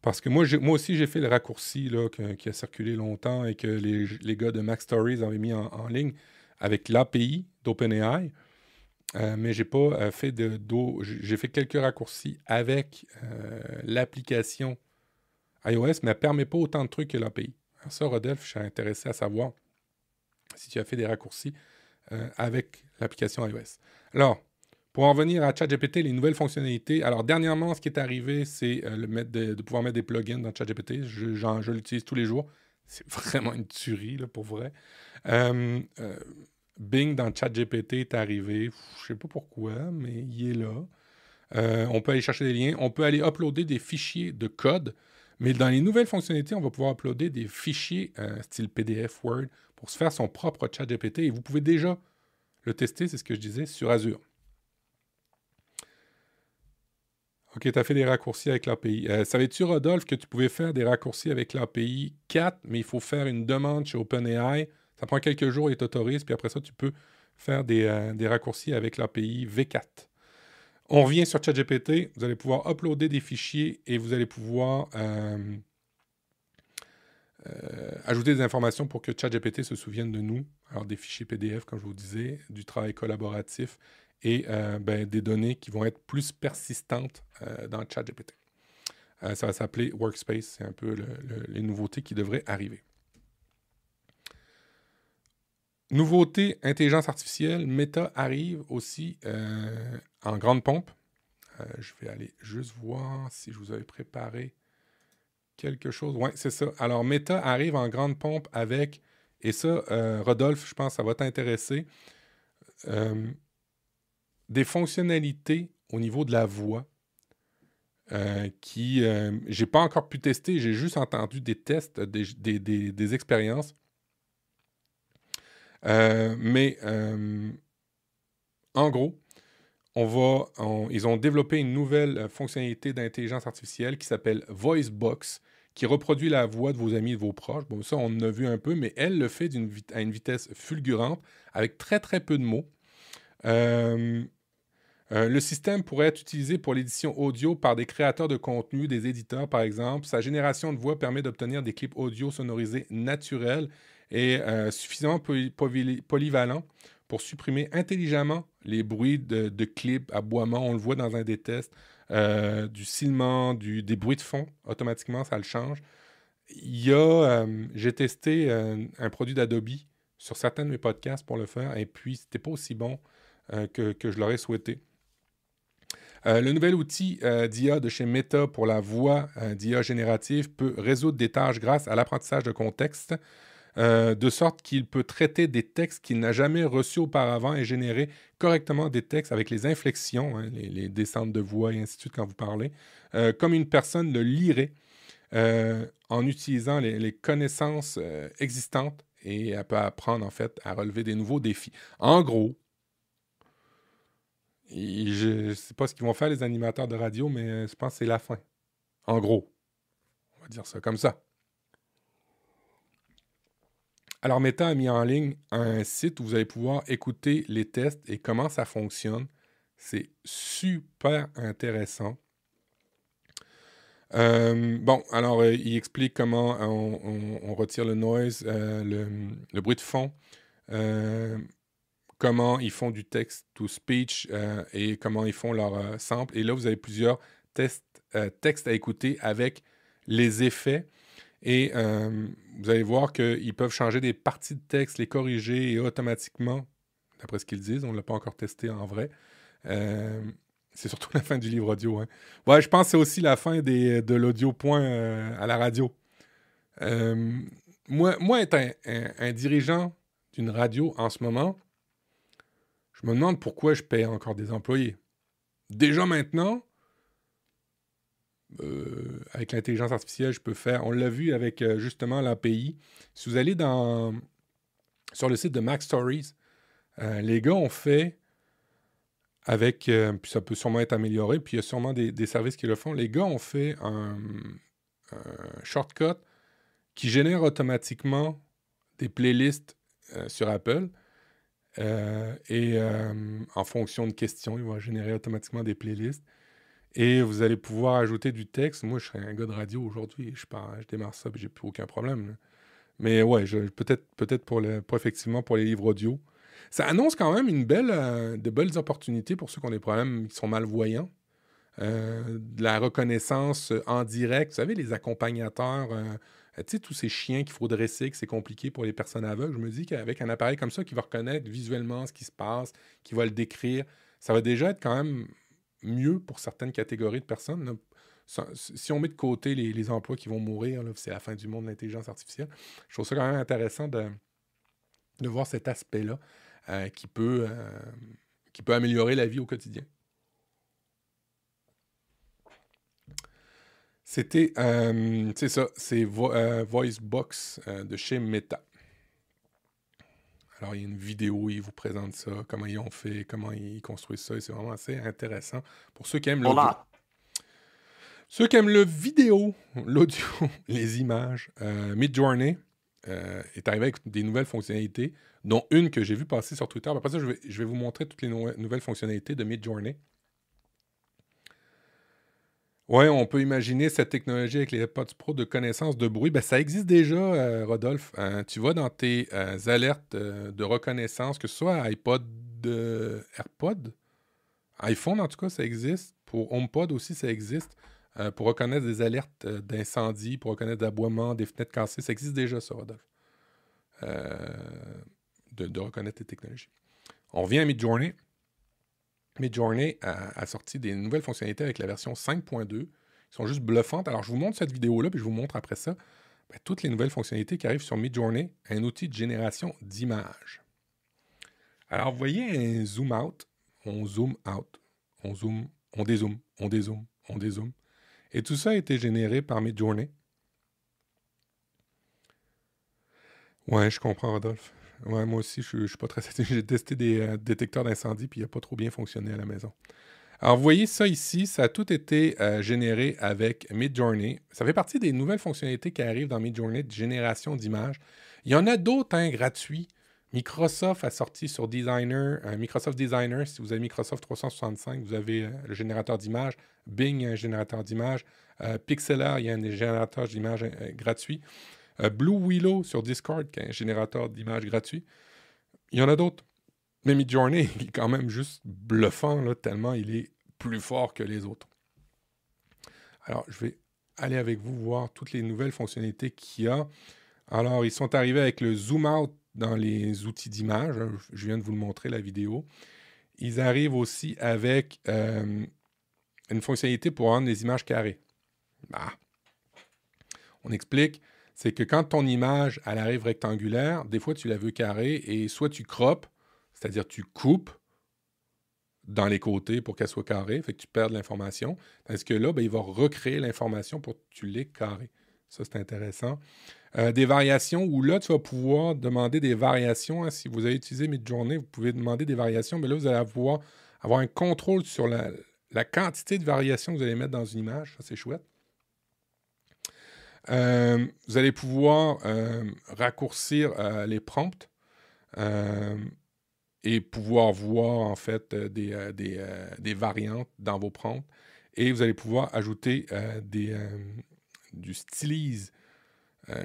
Parce que moi, aussi, j'ai fait le raccourci là, qui a circulé longtemps et que les, les gars de Mac Stories avaient mis en ligne avec l'API d'OpenAI. Euh, mais j'ai pas euh, fait de J'ai fait quelques raccourcis avec euh, l'application iOS, mais elle permet pas autant de trucs que l'API. Ça, Rodolphe, je suis intéressé à savoir si tu as fait des raccourcis avec l'application iOS. Alors, pour en revenir à ChatGPT, les nouvelles fonctionnalités. Alors, dernièrement, ce qui est arrivé, c'est de, pouvoir mettre des plugins dans ChatGPT. Je l'utilise tous les jours. C'est vraiment une tuerie, là, pour vrai. Bing dans ChatGPT est arrivé. Je sais pas pourquoi, mais il est là. Euh, on peut aller chercher des liens. On peut aller uploader des fichiers de code. Mais dans les nouvelles fonctionnalités, on va pouvoir uploader des fichiers euh, style PDF, Word, pour se faire son propre ChatGPT. Et vous pouvez déjà le tester, c'est ce que je disais, sur Azure. OK, tu as fait des raccourcis avec l'API. Euh, savais-tu, Rodolphe, que tu pouvais faire des raccourcis avec l'API 4, mais il faut faire une demande chez OpenAI? Ça prend quelques jours et t'autorise, puis après ça, tu peux faire des, euh, raccourcis avec l'API V4. On revient sur ChatGPT, vous allez pouvoir uploader des fichiers et vous allez pouvoir euh, euh, ajouter des informations pour que ChatGPT se souvienne de nous. Alors des fichiers PDF, comme je vous disais, du travail collaboratif et ben, des données qui vont être plus persistantes dans ChatGPT. ça va s'appeler Workspace, c'est un peu les nouveautés qui devraient arriver. Nouveauté, intelligence artificielle, Meta arrive aussi euh, en grande pompe. Euh, je vais aller juste voir si je vous avais préparé quelque chose. Oui, c'est ça. Alors, Meta arrive en grande pompe avec, et ça, euh, Rodolphe, je pense que ça va t'intéresser, des fonctionnalités au niveau de la voix qui, j'ai pas encore pu tester, j'ai juste entendu des tests, des, expériences euh, mais euh, en gros, on va, ils ont développé une nouvelle fonctionnalité d'intelligence artificielle qui s'appelle VoiceBox, qui reproduit la voix de vos amis et de vos proches. Bon, ça, on a vu un peu, mais elle le fait à une vitesse fulgurante, avec très, très peu de mots. Euh, le système pourrait être utilisé pour l'édition audio par des créateurs de contenu, des éditeurs par exemple. Sa génération de voix permet d'obtenir des clips audio sonorisés naturels est euh, suffisamment polyvalent pour supprimer intelligemment les bruits de, clips, aboiements, on le voit dans un des tests, euh, du silement, du, des bruits de fond, automatiquement, ça le change. Il euh, j'ai testé un produit d'Adobe sur certains de mes podcasts pour le faire, et puis c'était pas aussi bon que, je l'aurais souhaité. Le nouvel outil d'IA de chez Meta pour la voix d'IA générative peut résoudre des tâches grâce à l'apprentissage de contexte. Euh, de sorte qu'il peut traiter des textes qu'il n'a jamais reçus auparavant et générer correctement des textes avec les inflexions, hein, les, descentes de voix et ainsi de suite quand vous parlez, euh, comme une personne le lirait euh, en utilisant les, connaissances existantes et elle peut apprendre en fait à relever des nouveaux défis. En gros, je ne sais pas ce qu'ils vont faire les animateurs de radio, mais je pense que c'est la fin. En gros, on va dire ça comme ça. Alors, Meta a mis en ligne un site où vous allez pouvoir écouter les tests et comment ça fonctionne. C'est super intéressant. Euh, bon, alors, euh, il explique comment on, retire le noise, euh, le, bruit de fond, comment ils font du text to speech et comment ils font leur sample. Et là, vous avez plusieurs tests, textes à écouter avec les effets. Et vous allez voir qu'ils peuvent changer des parties de texte, les corriger et automatiquement, d'après ce qu'ils disent, on ne l'a pas encore testé en vrai, c'est surtout la fin du livre audio. Hein. Je pense que c'est aussi la fin de l'audio point euh, à la radio. Euh, moi, moi, être un, dirigeant d'une radio en ce moment, me demande pourquoi je paye encore des employés. Déjà maintenant, euh, avec l'intelligence artificielle, je peux faire. On l'a vu avec justement l'API. Si vous allez dans, sur le site de Mac Stories, les gars ont fait avec, euh, puis ça peut sûrement être amélioré, puis il y a sûrement des, services qui le font. Les gars ont fait un, shortcut qui génère automatiquement des playlists euh, sur Apple. Euh, et en fonction de questions, il va générer automatiquement des playlists. Et vous allez pouvoir ajouter du texte. Moi, je serais un gars de radio aujourd'hui. Je, je démarre ça, j'ai plus aucun problème. Mais ouais, peut-être peut pour, pour effectivement pour les livres audio. Ça annonce quand même une belle, euh, de belles opportunités pour ceux qui ont des problèmes qui sont malvoyants. Euh, de la reconnaissance en direct. Vous savez, les accompagnateurs, euh, tu sais, tous ces chiens qu'il faut dresser, que c'est compliqué pour les personnes aveugles. Je me dis qu'avec un appareil comme ça qui va reconnaître visuellement ce qui se passe, qui va le décrire, ça va déjà être quand même mieux pour certaines catégories de personnes. Si on met de côté les, emplois qui vont mourir, c'est la fin du monde de l'intelligence artificielle, je trouve ça quand même intéressant de, voir cet aspect-là. Euh, euh, qui peut améliorer la vie au quotidien. C'était, euh, c'est ça, c'est VoiceBox de chez Meta. Alors, il y a une vidéo, ils vous présentent ça, comment ils ont fait, comment ils construisent ça, et c'est vraiment assez intéressant pour ceux qui aiment l'audio. Ceux qui aiment le vidéo, l'audio, les images, Midjourney est arrivé avec des nouvelles fonctionnalités dont une que j'ai vu passer sur Twitter. Après ça, je vais, vous montrer toutes les nouvelles fonctionnalités de Midjourney. Oui, on peut imaginer cette technologie avec les AirPods Pro de connaissance de bruit. Ben, ça existe déjà, euh, Rodolphe. Hein. tu vois dans tes euh, alertes euh, de reconnaissance, que ce soit iPod, AirPod, iPhone en tout cas, ça existe. Pour HomePod aussi, ça existe. pour reconnaître des alertes d'incendie, pour reconnaître d'aboiement, des fenêtres cassées, ça existe déjà, ça, Rodolphe de, reconnaître les technologies. On revient à Midjourney. A, sorti des nouvelles fonctionnalités avec la version 5.2 qui sont juste bluffantes. Alors, je vous montre cette vidéo-là, puis je vous montre après ça ben, toutes les nouvelles fonctionnalités qui arrivent sur Midjourney, un outil de génération d'images. Alors, vous voyez un zoom out, on zoom out, on zoom, on dézoome, on dézoome, on dézoome. Et tout ça a été généré par Midjourney. Ouais, je comprends, Rodolphe. Ouais, moi aussi, je, ne suis pas très satisfait. J'ai testé des euh, détecteurs d'incendie, puis il n'a pas trop bien fonctionné à la maison. Alors, vous voyez ça ici, ça a tout été euh, généré avec Midjourney. Ça fait partie des nouvelles fonctionnalités qui arrivent dans Midjourney de génération d'images. Il y en a d'autres hein, gratuits. Microsoft a sorti sur Designer, euh, Microsoft Designer, si vous avez Microsoft 365, vous avez le générateur d'images. Bing, un générateur d'images. Pixelor, il y a un générateur d'images gratuit. Euh, Blue Willow sur Discord, qui est un générateur d'images gratuit. Il y en a d'autres. Mais Midjourney est quand même juste bluffant, là, tellement il est plus fort que les autres. Alors, je vais aller avec vous voir toutes les nouvelles fonctionnalités qu'il y a. Alors, ils sont arrivés avec le zoom out dans les outils d'image. Je viens de vous le montrer, la vidéo. Ils arrivent aussi avec euh, une fonctionnalité pour rendre les images carrées. Ah. On explique c'est que quand ton image, elle arrive rectangulaire, des fois tu la veux carrée et soit tu croppes, c'est-à-dire tu coupes dans les côtés pour qu'elle soit carrée, fait que tu perds de l'information. Tandis que là, ben, il va recréer l'information pour que tu l'aies carrée. Ça, c'est intéressant. Euh, des variations où là, tu vas pouvoir demander des variations. Hein. si vous avez utilisé Midjourney, vous pouvez demander des variations, mais là, vous allez avoir un contrôle sur la, la quantité de variations que vous allez mettre dans une image. Ça, c'est chouette. Euh, vous allez pouvoir raccourcir les prompts et pouvoir voir en fait des, des, variantes dans vos prompts. Et vous allez pouvoir ajouter des, du stylise,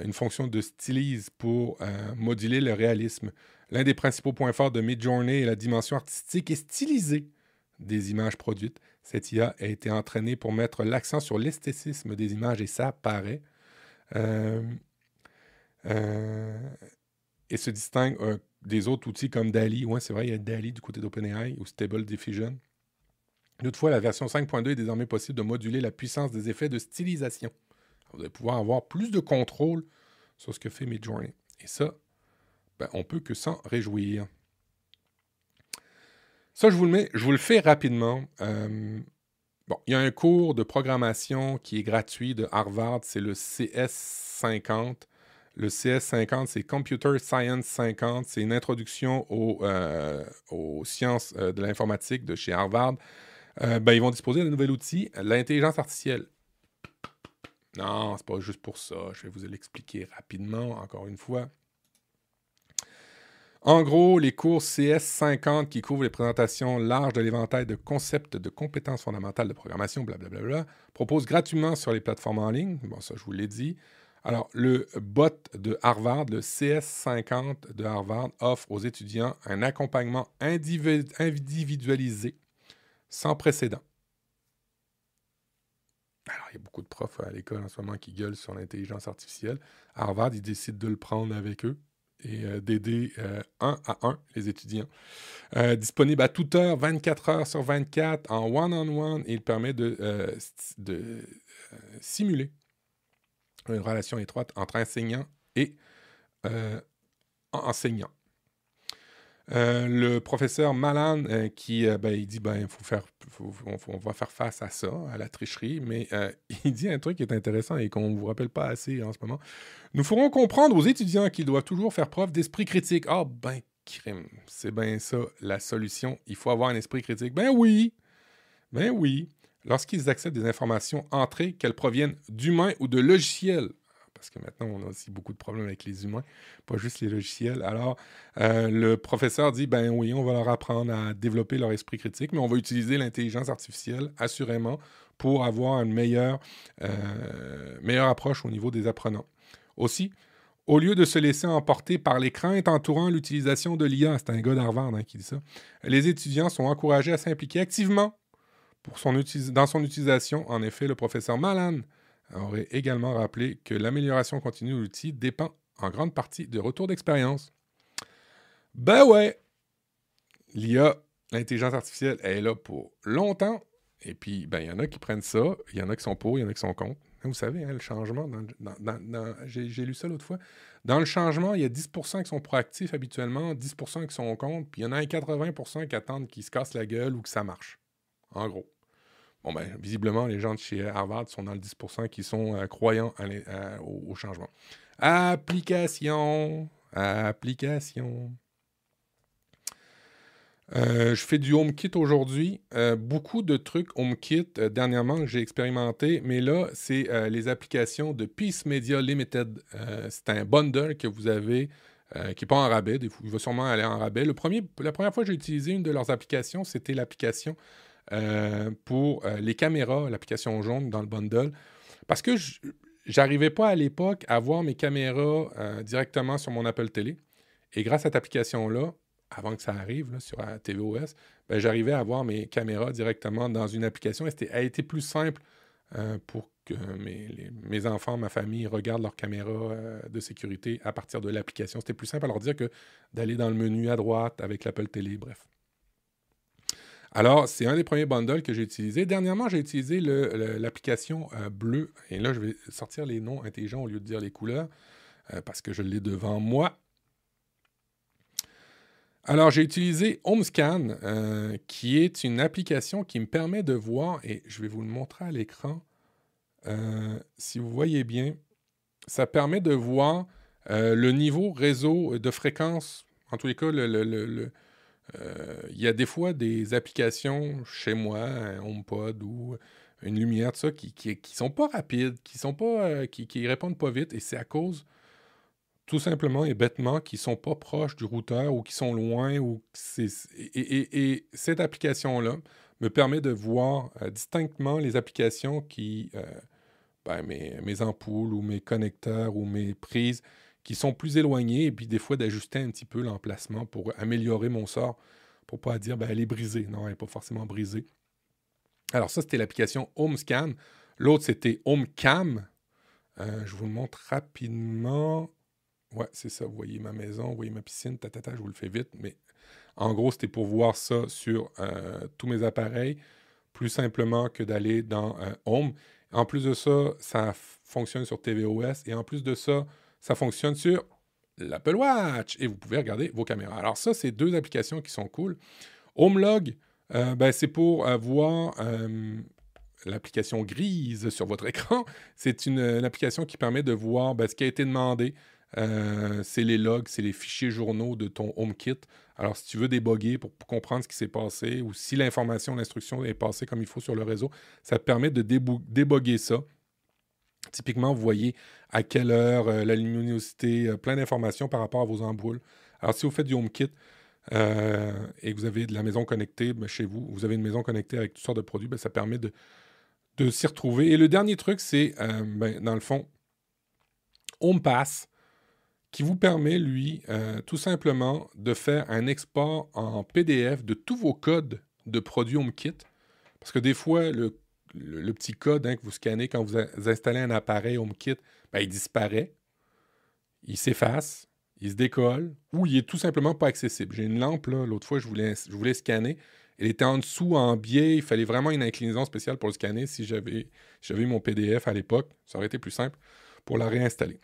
une fonction de stylise pour moduler le réalisme. L'un des principaux points forts de Midjourney est la dimension artistique et stylisée des images produites. Cette IA a été entraînée pour mettre l'accent sur l'esthétisme des images et ça paraît. Euh, euh, et se distingue euh, des autres outils comme DALI. Oui, c'est vrai, il y a DALI du côté d'OpenAI ou Stable Diffusion. Toutefois, la version 5.2 est désormais possible de moduler la puissance des effets de stylisation. Vous allez pouvoir avoir plus de contrôle sur ce que fait Midjourney. Et ça, ben, on peut que s'en réjouir. Ça, je vous le mets, je vous le fais rapidement. Euh, bon, il y a un cours de programmation qui est gratuit de Harvard, c'est le CS50. Le CS50, c'est Computer Science 50. C'est une introduction aux, euh, sciences euh, de l'informatique de chez Harvard. ben, ils vont disposer d'un nouvel outil, l'intelligence artificielle. Non, c'est pas juste pour ça. Je vais vous l'expliquer rapidement, encore une fois. En gros, les cours CS50 qui couvrent les présentations larges de l'éventail de concepts de compétences fondamentales de programmation, blablabla, proposent gratuitement sur les plateformes en ligne. Bon, ça, je vous l'ai dit. Alors, le bot de Harvard, le CS50 de Harvard, offre aux étudiants un accompagnement individualisé sans précédent. Alors, il y a beaucoup de profs à l'école en ce moment qui gueulent sur l'intelligence artificielle. Harvard, ils décident de le prendre avec eux et euh, d'aider euh, un à un les étudiants. Euh, disponible à toute heure, 24 heures sur 24, en one-on-one, il permet de, de simuler une relation étroite entre enseignant et enseignant. Euh, le professeur Malan euh, qui euh, ben, il dit ben faut faire on, va faire face à ça à la tricherie mais il dit un truc qui est intéressant et qu'on ne vous rappelle pas assez en ce moment. Nous ferons comprendre aux étudiants qu'ils doivent toujours faire preuve d'esprit critique. Ah ben crime. C'est bien ça la solution. Il faut avoir un esprit critique. Ben oui. Ben oui. Lorsqu'ils acceptent des informations entrées qu'elles proviennent d'humains ou de logiciels parce que maintenant, on a aussi beaucoup de problèmes avec les humains, pas juste les logiciels. Alors, euh, le professeur dit, ben oui, on va leur apprendre à développer leur esprit critique, mais on va utiliser l'intelligence artificielle, assurément, pour avoir une meilleure, euh, meilleure approche au niveau des apprenants. Aussi, au lieu de se laisser emporter par les craintes entourant l'utilisation de l'IA, c'est un gars d'Harvard hein, qui dit ça, les étudiants sont encouragés à s'impliquer activement pour son dans son utilisation. En effet, le professeur Malan aurait également rappelé que l'amélioration continue de l'outil dépend en grande partie de retour d'expérience. Ben ouais, l'IA, l'intelligence artificielle, elle est là pour longtemps. Et puis, ben, il y en a qui prennent ça, il y en a qui sont pour, il y en a qui sont contre. Vous savez, hein, le changement, j'ai lu ça l'autre fois. Dans le changement, il y a 10% qui sont proactifs habituellement, 10% qui sont contre, puis il y en a 80% qui attendent qu'ils se cassent la gueule ou que ça marche. En gros. Bon, ben, visiblement, les gens de chez Harvard sont dans le 10% qui sont euh, croyants au, changement. Application. Application. Euh, je fais du HomeKit aujourd'hui. Euh, beaucoup de trucs HomeKit dernièrement que j'ai expérimenté, mais là, c'est les applications de Peace Media Limited. c'est un bundle que vous avez qui n'est pas en rabais. Il va sûrement aller en rabais. La première fois que j'ai utilisé une de leurs applications, c'était l'application euh, pour euh, les caméras, l'application jaune dans le bundle. Parce que j'arrivais pas à l'époque à voir mes caméras euh, directement sur mon Apple Télé. Et grâce à cette application-là, avant que ça arrive sur la TVOS, ben, j'arrivais à voir mes caméras directement dans une application. Et ça a été plus simple pour que mes, mes, enfants, ma famille regardent leurs caméras de sécurité à partir de l'application. C'était plus simple à leur dire que d'aller dans le menu à droite avec l'Apple Télé, bref. Alors, c'est un des premiers bundles que j'ai utilisé. Dernièrement, j'ai utilisé l'application euh, bleue. Et là, je vais sortir les noms intelligents au lieu de dire les couleurs, euh, parce que je l'ai devant moi. Alors, j'ai utilisé HomeScan, euh, qui est une application qui me permet de voir, et je vais vous le montrer à l'écran, si vous voyez bien, ça permet de voir le niveau réseau de fréquence, en tous les cas, le il y a des fois des applications chez moi, un HomePod ou une lumière, tout ça, qui, qui, sont pas rapides, qui sont pas. Euh, qui, qui, répondent pas vite, et c'est à cause, tout simplement et bêtement, qu'ils sont pas proches du routeur ou qui sont loin. Ou et, et, et, cette application-là me permet de voir euh, distinctement les applications qui. Euh, ben, mes, mes, ampoules ou mes connecteurs ou mes prises qui sont plus éloignées, et puis des fois d'ajuster un petit peu l'emplacement pour améliorer mon sort, pour pas dire ben, elle est brisée. Non, elle n'est pas forcément brisée. Alors ça, c'était l'application HomeScan. L'autre, c'était HomeCam. Euh, je vous le montre rapidement. Ouais, c'est ça. Vous voyez ma maison, vous voyez ma piscine, tatata, je vous le fais vite. Mais en gros, c'était pour voir ça sur euh, tous mes appareils, plus simplement que d'aller dans euh, Home. En plus de ça, ça fonctionne sur tvOS. Et en plus de ça, ça fonctionne sur l'Apple Watch. Et vous pouvez regarder vos caméras. Alors ça, c'est deux applications qui sont cool. HomeLog, euh, ben, c'est pour voir euh, l'application grise sur votre écran. C'est une, application qui permet de voir ben, ce qui a été demandé. Euh, c'est les logs, c'est les fichiers journaux de ton HomeKit. Alors, si tu veux déboguer pour, comprendre ce qui s'est passé ou si l'information, l'instruction est passée comme il faut sur le réseau, ça te permet de déboguer ça. Typiquement, vous voyez à quelle heure, la luminosité, plein d'informations par rapport à vos ampoules. Alors, si vous faites du HomeKit, euh, et que vous avez de la maison connectée ben, chez vous, vous avez une maison connectée avec toutes sortes de produits, ben, ça permet de, s'y retrouver. Et le dernier truc, c'est, euh, ben, dans le fond, HomePass, qui vous permet, lui, euh, tout simplement de faire un export en PDF de tous vos codes de produits HomeKit. Parce que des fois, le, le, petit code hein, que vous scannez quand vous, installez un appareil HomeKit, il disparaît, il s'efface, il se décolle ou il est tout simplement pas accessible. J'ai une lampe, l'autre fois, je voulais, je voulais scanner. Elle était en dessous, en biais. Il fallait vraiment une inclinaison spéciale pour le scanner. Si j'avais, j'avais mon PDF à l'époque, ça aurait été plus simple pour la réinstaller.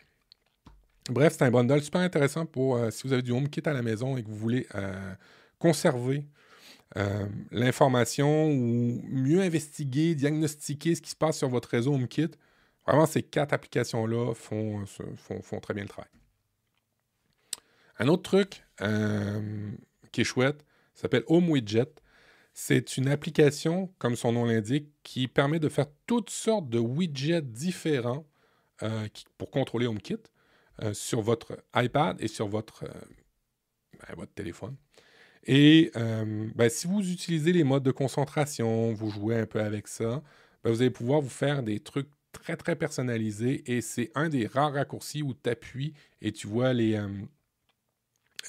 Bref, c'est un bundle super intéressant pour euh, si vous avez du HomeKit à la maison et que vous voulez euh, conserver euh, l'information ou mieux investiguer, diagnostiquer ce qui se passe sur votre réseau HomeKit. Vraiment, ces quatre applications-là font, font très bien le travail. Un autre truc euh, qui est chouette s'appelle Home Widget. C'est une application, comme son nom l'indique, qui permet de faire toutes sortes de widgets différents euh, pour contrôler HomeKit euh, sur votre iPad et sur votre, ben, votre téléphone. Et ben, si vous utilisez les modes de concentration, vous jouez un peu avec ça, ben, vous allez pouvoir vous faire des trucs très très personnalisés et c'est un des rares raccourcis où tu appuies et tu vois les,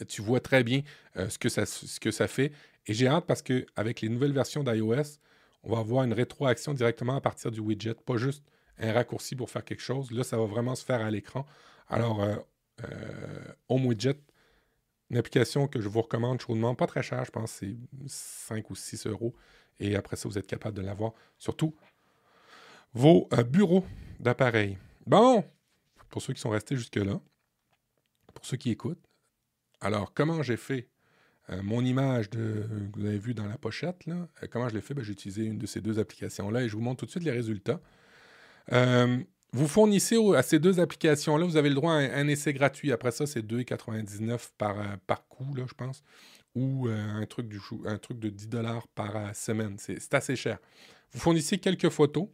tu vois très bien ce, que ça, ce que ça fait. Et j'ai hâte parce qu'avec les nouvelles versions d'iOS, on va avoir une rétroaction directement à partir du widget, pas juste un raccourci pour faire quelque chose. Là, ça va vraiment se faire à l'écran. Alors, Home Widget, une application que je vous recommande chaudement, pas très cher, je pense c'est 5 ou 6 euros. Et après ça, vous êtes capable de l'avoir. Surtout vos bureaux d'appareils. Bon, pour ceux qui sont restés jusque-là, pour ceux qui écoutent, alors, comment j'ai fait euh, mon image que vous avez vu dans la pochette, euh, comment je l'ai fait? Ben, j'ai utilisé une de ces deux applications-là et je vous montre tout de suite les résultats. Euh, vous fournissez à ces deux applications-là, vous avez le droit à un, essai gratuit. Après ça, c'est 2,99 par, par coup, là, je pense, ou un, truc du, un truc de 10 dollars par semaine. C'est assez cher. Vous fournissez quelques photos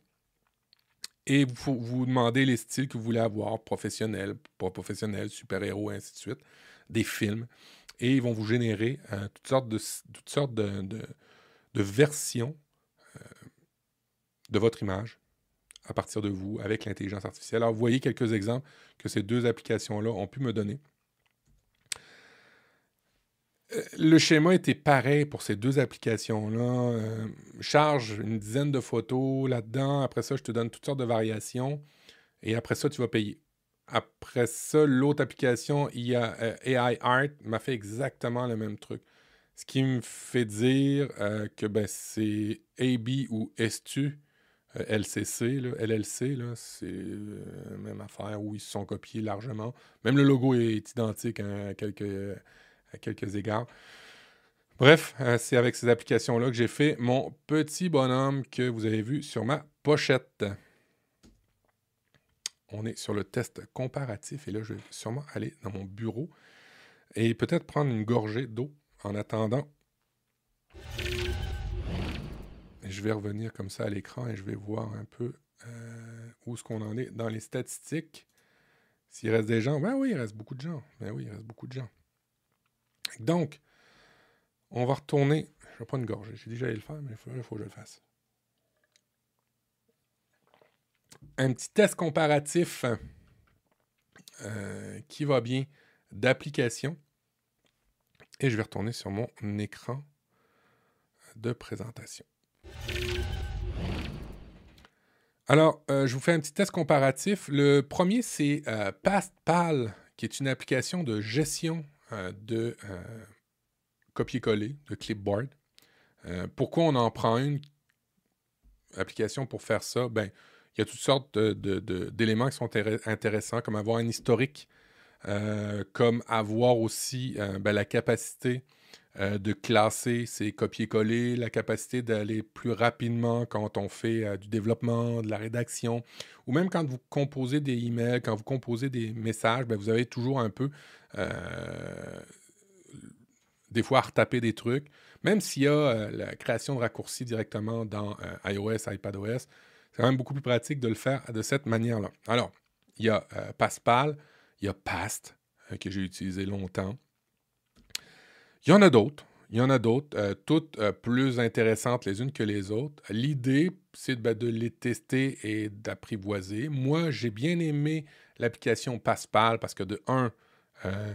et vous, demandez les styles que vous voulez avoir, professionnel, pas professionnel, super-héros, ainsi de suite des films. Et ils vont vous générer euh, toutes sortes de, toutes sortes de, de, versions euh, de votre image à partir de vous avec l'intelligence artificielle. Alors, vous voyez quelques exemples que ces deux applications-là ont pu me donner. Euh, le schéma était pareil pour ces deux applications-là. charge une dizaine de photos là-dedans. Après ça, je te donne toutes sortes de variations. Et après ça, tu vas payer. Après ça, l'autre application IA, euh, AI Art m'a fait exactement le même truc. Ce qui me fait dire euh, que ben, c'est AB ou STU, euh, LCC, LLC, c'est la même affaire où ils se sont copiés largement. Même le logo est identique à, quelques, à quelques égards. Bref, c'est avec ces applications-là que j'ai fait mon petit bonhomme que vous avez vu sur ma pochette on est sur le test comparatif et là, je vais sûrement aller dans mon bureau et peut-être prendre une gorgée d'eau en attendant je vais revenir comme ça à l'écran et je vais voir un peu euh, où est-ce qu'on en est dans les statistiques. S'il reste des gens, ben oui, il reste beaucoup de gens. Ben oui, il reste beaucoup de gens. Donc, on va retourner. Je vais pas une gorge. J'ai déjà allé le faire, mais il faut, que je le fasse. Un petit test comparatif euh, qui va bien d'application. Et je vais retourner sur mon écran de présentation. Alors, euh, je vous fais un petit test comparatif. Le premier, c'est euh, PastPal, qui est une application de gestion euh, de copier-coller, de clipboard. pourquoi on en prend une application pour faire ça? Ben, il y a toutes sortes d'éléments qui sont intéressants, comme avoir un historique, comme avoir aussi ben, la capacité euh, de classer ces copier-coller, la capacité d'aller plus rapidement quand on fait euh, du développement, de la rédaction, ou même quand vous composez des emails, quand vous composez des messages, ben, vous avez toujours un peu, euh, des fois, à retaper des trucs. Même s'il y a la création de raccourcis directement dans iOS, iPadOS, c'est quand même beaucoup plus pratique de le faire de cette manière-là. Alors, il y a Passpal, il y a Past, que j'ai utilisé longtemps. Il y en a d'autres. Il y en a d'autres, euh, toutes euh, plus intéressantes les unes que les autres. L'idée, c'est ben, de, les tester et d'apprivoiser. Moi, j'ai bien aimé l'application Passpal parce que de un, euh,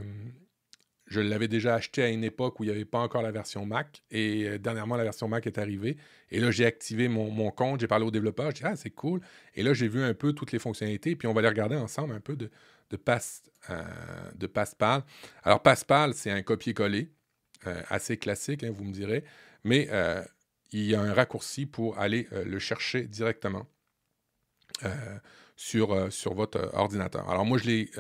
je l'avais déjà acheté à une époque où il n'y avait pas encore la version Mac et dernièrement la version Mac est arrivée. Et là, j'ai activé mon, compte, j'ai parlé au développeur, j'ai dit Ah, c'est cool. Et là, j'ai vu un peu toutes les fonctionnalités, puis on va les regarder ensemble un peu de, de, de Passpal. Alors, Passpal, c'est un copier-coller. Euh, assez classique, hein, vous me direz, mais euh, il y a un raccourci pour aller euh, le chercher directement sur, sur votre ordinateur. Alors moi, je l'ai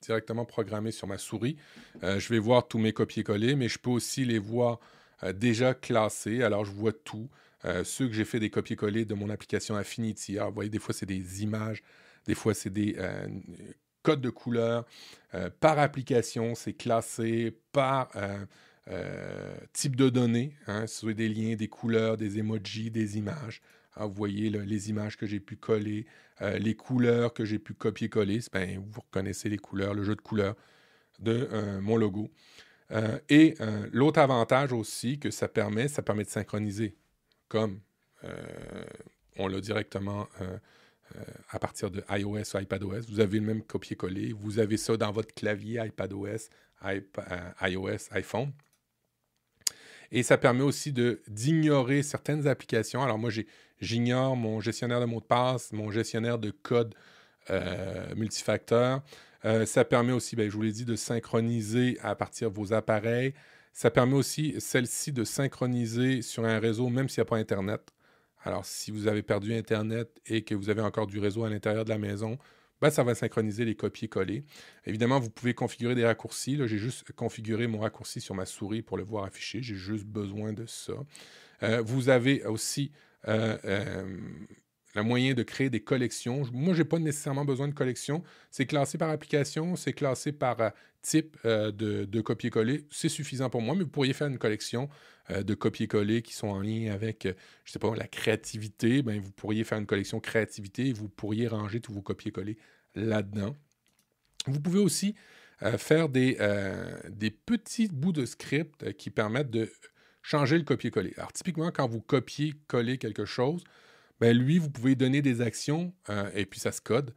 directement programmé sur ma souris. je vais voir tous mes copier-coller, mais je peux aussi les voir déjà classés. Alors je vois tout. ceux que j'ai fait des copier-coller de mon application Affinity. Vous voyez, des fois c'est des images, des fois c'est des codes de couleurs. par application, c'est classé par euh, type de données, hein, des liens, des couleurs, des emojis, des images. Ah, vous voyez les images que j'ai pu coller, euh, les couleurs que j'ai pu copier-coller. Ben, vous reconnaissez les couleurs, le jeu de couleurs de euh, mon logo. et l'autre avantage aussi que ça permet, ça permet de synchroniser. Comme on l'a directement à partir de iOS ou iPadOS. Vous avez le même copier-coller. Vous avez ça dans votre clavier iPadOS, iOS, iPhone. Et ça permet aussi d'ignorer certaines applications. Alors moi, j'ignore mon gestionnaire de mots de passe, mon gestionnaire de code euh, multifacteur. Euh, ça permet aussi, ben, je vous l'ai dit, de synchroniser à partir de vos appareils. Ça permet aussi, celle-ci, de synchroniser sur un réseau, même s'il n'y a pas Internet. Alors, si vous avez perdu Internet et que vous avez encore du réseau à l'intérieur de la maison, ben, ça va synchroniser les copier-coller. Évidemment, vous pouvez configurer des raccourcis. Là, j'ai juste configuré mon raccourci sur ma souris pour le voir affiché. J'ai juste besoin de ça. Euh, vous avez aussi euh, euh, le moyen de créer des collections. Moi, je n'ai pas nécessairement besoin de collection. C'est classé par application, c'est classé par type de, copier-coller. C'est suffisant pour moi, mais vous pourriez faire une collection de copier-coller qui sont en lien avec, je ne sais pas, la créativité. Ben, vous pourriez faire une collection créativité et vous pourriez ranger tous vos copier-coller là-dedans. Vous pouvez aussi euh, faire des, euh, des, petits bouts de script euh, qui permettent de changer le copier-coller. Alors, typiquement, quand vous copiez-collez quelque chose, ben lui, vous pouvez donner des actions et puis ça se code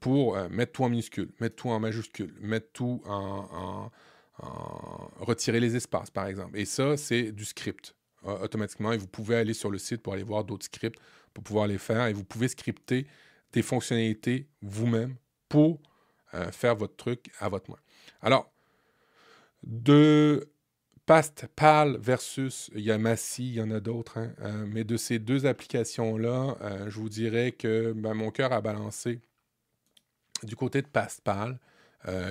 pour mettre tout en minuscule, mettre tout en majuscule, mettre tout en, en, retirer les espaces, par exemple. Et ça, c'est du script automatiquement. Et vous pouvez aller sur le site pour aller voir d'autres scripts pour pouvoir les faire. Et vous pouvez scripter des fonctionnalités vous-même pour euh, faire votre truc à votre main. Alors, de PastPal versus Yamasi, il y en a d'autres, hein, euh, mais de ces deux applications-là, euh, je vous dirais que ben, mon cœur a balancé du côté de PastPal,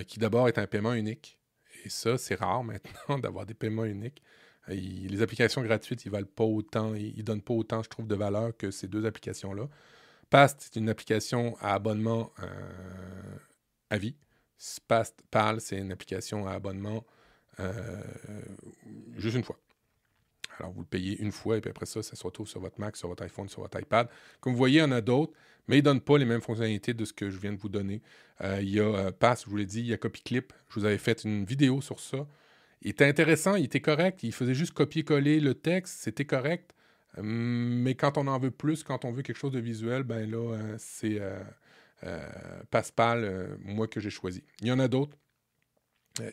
qui d'abord est un paiement unique. Et ça, c'est rare maintenant d'avoir des paiements uniques. les applications gratuites, ils valent pas autant, ils, ne donnent pas autant, je trouve, de valeur que ces deux applications-là. Past, c'est une application à abonnement à vie. PAL, c'est une application à abonnement euh, juste une fois. Alors, vous le payez une fois et puis après ça, ça se retrouve sur votre Mac, sur votre iPhone, sur votre iPad. Comme vous voyez, il y en a d'autres, mais ils ne donnent pas les mêmes fonctionnalités de ce que je viens de vous donner. Euh, il y a euh, Pass, je vous l'ai dit, il y a CopyClip. Je vous avais fait une vidéo sur ça. Il était intéressant, il était correct. Il faisait juste copier-coller le texte, c'était correct. mais quand on en veut plus, quand on veut quelque chose de visuel, ben là, c'est Passpal, moi, que j'ai choisi. Il y en a d'autres.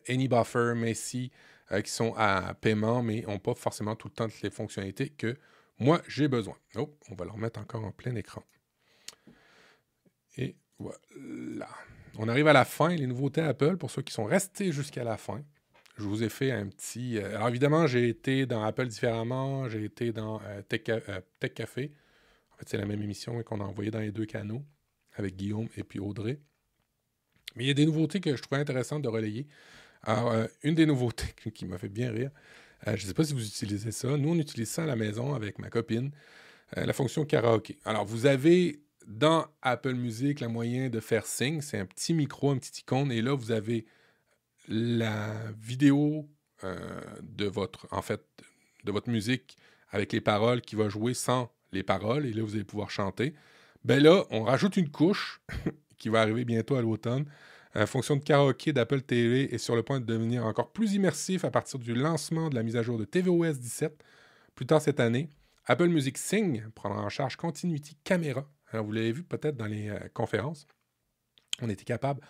AnyBuffer, Messi, euh, qui sont à paiement, mais n'ont pas forcément tout le temps toutes les fonctionnalités que moi j'ai besoin. Oh, on va le remettre encore en plein écran. Et voilà. On arrive à la fin, les nouveautés Apple, pour ceux qui sont restés jusqu'à la fin. Je vous ai fait un petit. Euh, alors évidemment, j'ai été dans Apple différemment, j'ai été dans euh, Tech, Café. En fait, c'est la même émission qu'on a envoyée dans les deux canaux avec Guillaume et puis Audrey. Mais il y a des nouveautés que je trouvais intéressantes de relayer. Alors, euh, une des nouveautés qui m'a fait bien rire, euh, je ne sais pas si vous utilisez ça. Nous, on utilise ça à la maison avec ma copine, euh, la fonction karaoké. Alors, vous avez dans Apple Music le moyen de faire Sing. C'est un petit micro, un petit icône. Et là, vous avez la vidéo de votre, en fait, de votre musique avec les paroles qui va jouer sans les paroles. Et là, vous allez pouvoir chanter. Ben là, on rajoute une couche qui va arriver bientôt à l'automne. La fonction de karaoké d'Apple TV est sur le point de devenir encore plus immersif à partir du lancement de la mise à jour de tvOS 17 plus tard cette année. Apple Music Sing prendra en charge Continuity Camera. Vous l'avez vu peut-être dans les euh, conférences. On était capable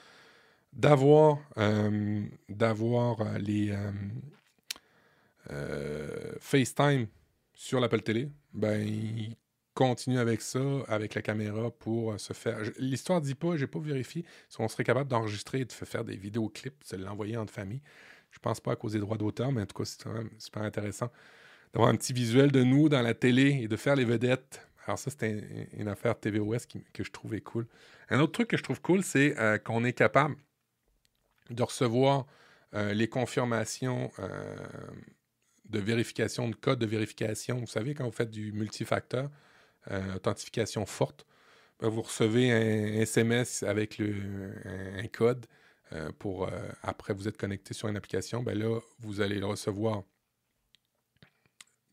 d'avoir euh, d'avoir euh, les FaceTime sur l'Apple Télé. Ben, continue avec ça, avec la caméra pour euh, se faire. L'histoire dit pas, j'ai pas vérifié si on serait capable d'enregistrer et de faire des vidéoclips, de l'envoyer en famille. Je pense pas à cause des droits d'auteur, mais en tout cas, c'est quand même super intéressant d'avoir un petit visuel de nous dans la télé et de faire les vedettes. Alors ça, c'était une affaire TVOS que je trouvais cool. Un autre truc que je trouve cool, c'est euh, qu'on est capable de recevoir euh, les confirmations de vérification, de code de vérification. Vous savez, quand vous faites du multifacteur, authentification forte, ben, vous recevez un SMS avec le, un, code euh, pour euh, après vous êtes connecté sur une application. Ben là, vous allez le recevoir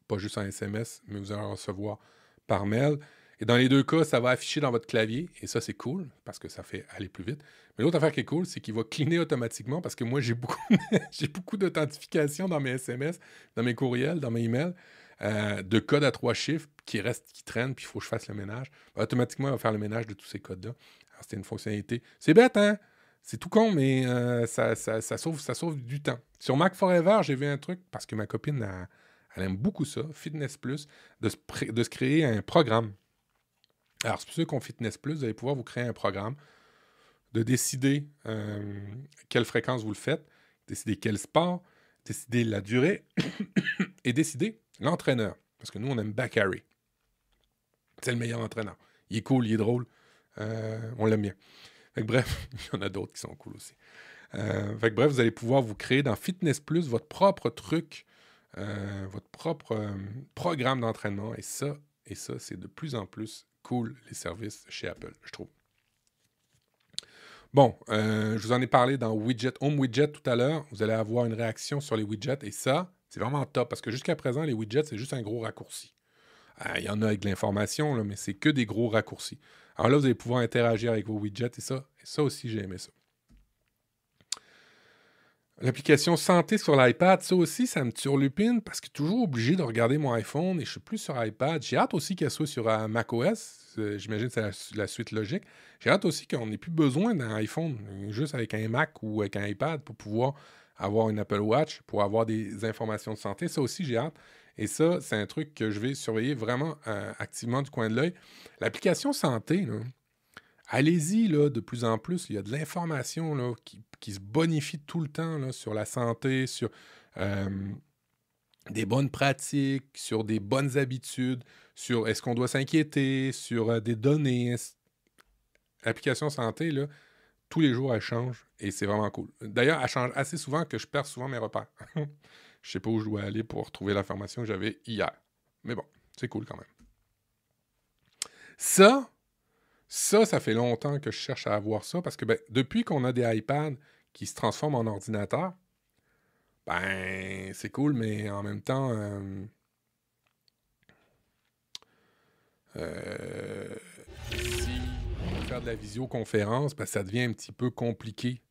pas juste un SMS, mais vous allez le recevoir par mail. Et dans les deux cas, ça va afficher dans votre clavier. Et ça, c'est cool parce que ça fait aller plus vite. Mais l'autre affaire qui est cool, c'est qu'il va cleaner automatiquement parce que moi, j'ai beaucoup, j'ai beaucoup d'authentification dans mes SMS, dans mes courriels, dans mes emails. Euh, de code à trois chiffres qui restent, qui traînent, puis il faut que je fasse le ménage. Automatiquement, il va faire le ménage de tous ces codes-là. Alors, c'était une fonctionnalité. C'est bête, hein? C'est tout con, mais euh, ça, ça, sauve, ça sauve du temps. Sur Mac Forever, j'ai vu un truc, parce que ma copine, elle, aime beaucoup ça, Fitness Plus, de se, de se créer un programme. Alors, c'est pour ceux qui ont Fitness Plus, vous allez pouvoir vous créer un programme, de décider euh, quelle fréquence vous le faites, décider quel sport, décider la durée et décider l'entraîneur. Parce que nous, on aime Bakary. C'est le meilleur entraîneur. Il est cool, il est drôle. Euh, on l'aime bien. bref, il y en a d'autres qui sont cool aussi. Euh, bref, vous allez pouvoir vous créer dans Fitness Plus votre propre truc, euh, votre propre programme d'entraînement. Et ça, et ça, c'est de plus en plus cool, les services chez Apple, je trouve. Bon, je vous en ai parlé dans Widget, Home Widget tout à l'heure. Vous allez avoir une réaction sur les widgets. Et ça, c'est vraiment top parce que jusqu'à présent, les widgets, c'est juste un gros raccourci. Ah, il y en a avec de l'information, mais c'est que des gros raccourcis. Alors là, vous allez pouvoir interagir avec vos widgets et ça, et ça aussi, j'ai aimé ça. L'application santé sur l'iPad, ça aussi, ça me turlupine parce que toujours obligé de regarder mon iPhone et je suis plus sur iPad. J'ai hâte aussi qu'elle soit sur euh, macOS. Euh, j'imagine que c'est la, suite logique. J'ai hâte aussi qu'on n'ait plus besoin d'un iPhone, juste avec un Mac ou avec un iPad pour pouvoir avoir une Apple Watch pour avoir des informations de santé. Ça aussi, j'ai hâte. Et ça, c'est un truc que je vais surveiller vraiment euh, activement du coin de l'œil. L'application santé, allez-y de plus en plus. Il y a de l'information qui, qui, se bonifie tout le temps là, sur la santé, sur euh, des bonnes pratiques, sur des bonnes habitudes, sur est-ce qu'on doit s'inquiéter, sur euh, des données. L'application santé, là, tous les jours, elle change et c'est vraiment cool. D'ailleurs, elle change assez souvent que je perds souvent mes repères. je sais pas où je dois aller pour trouver la formation que j'avais hier. Mais bon, c'est cool quand même. Ça, ça, ça fait longtemps que je cherche à avoir ça parce que ben, depuis qu'on a des iPads qui se transforment en ordinateur, ben, c'est cool, mais en même temps, si faire de la visioconférence, ça devient un petit peu compliqué.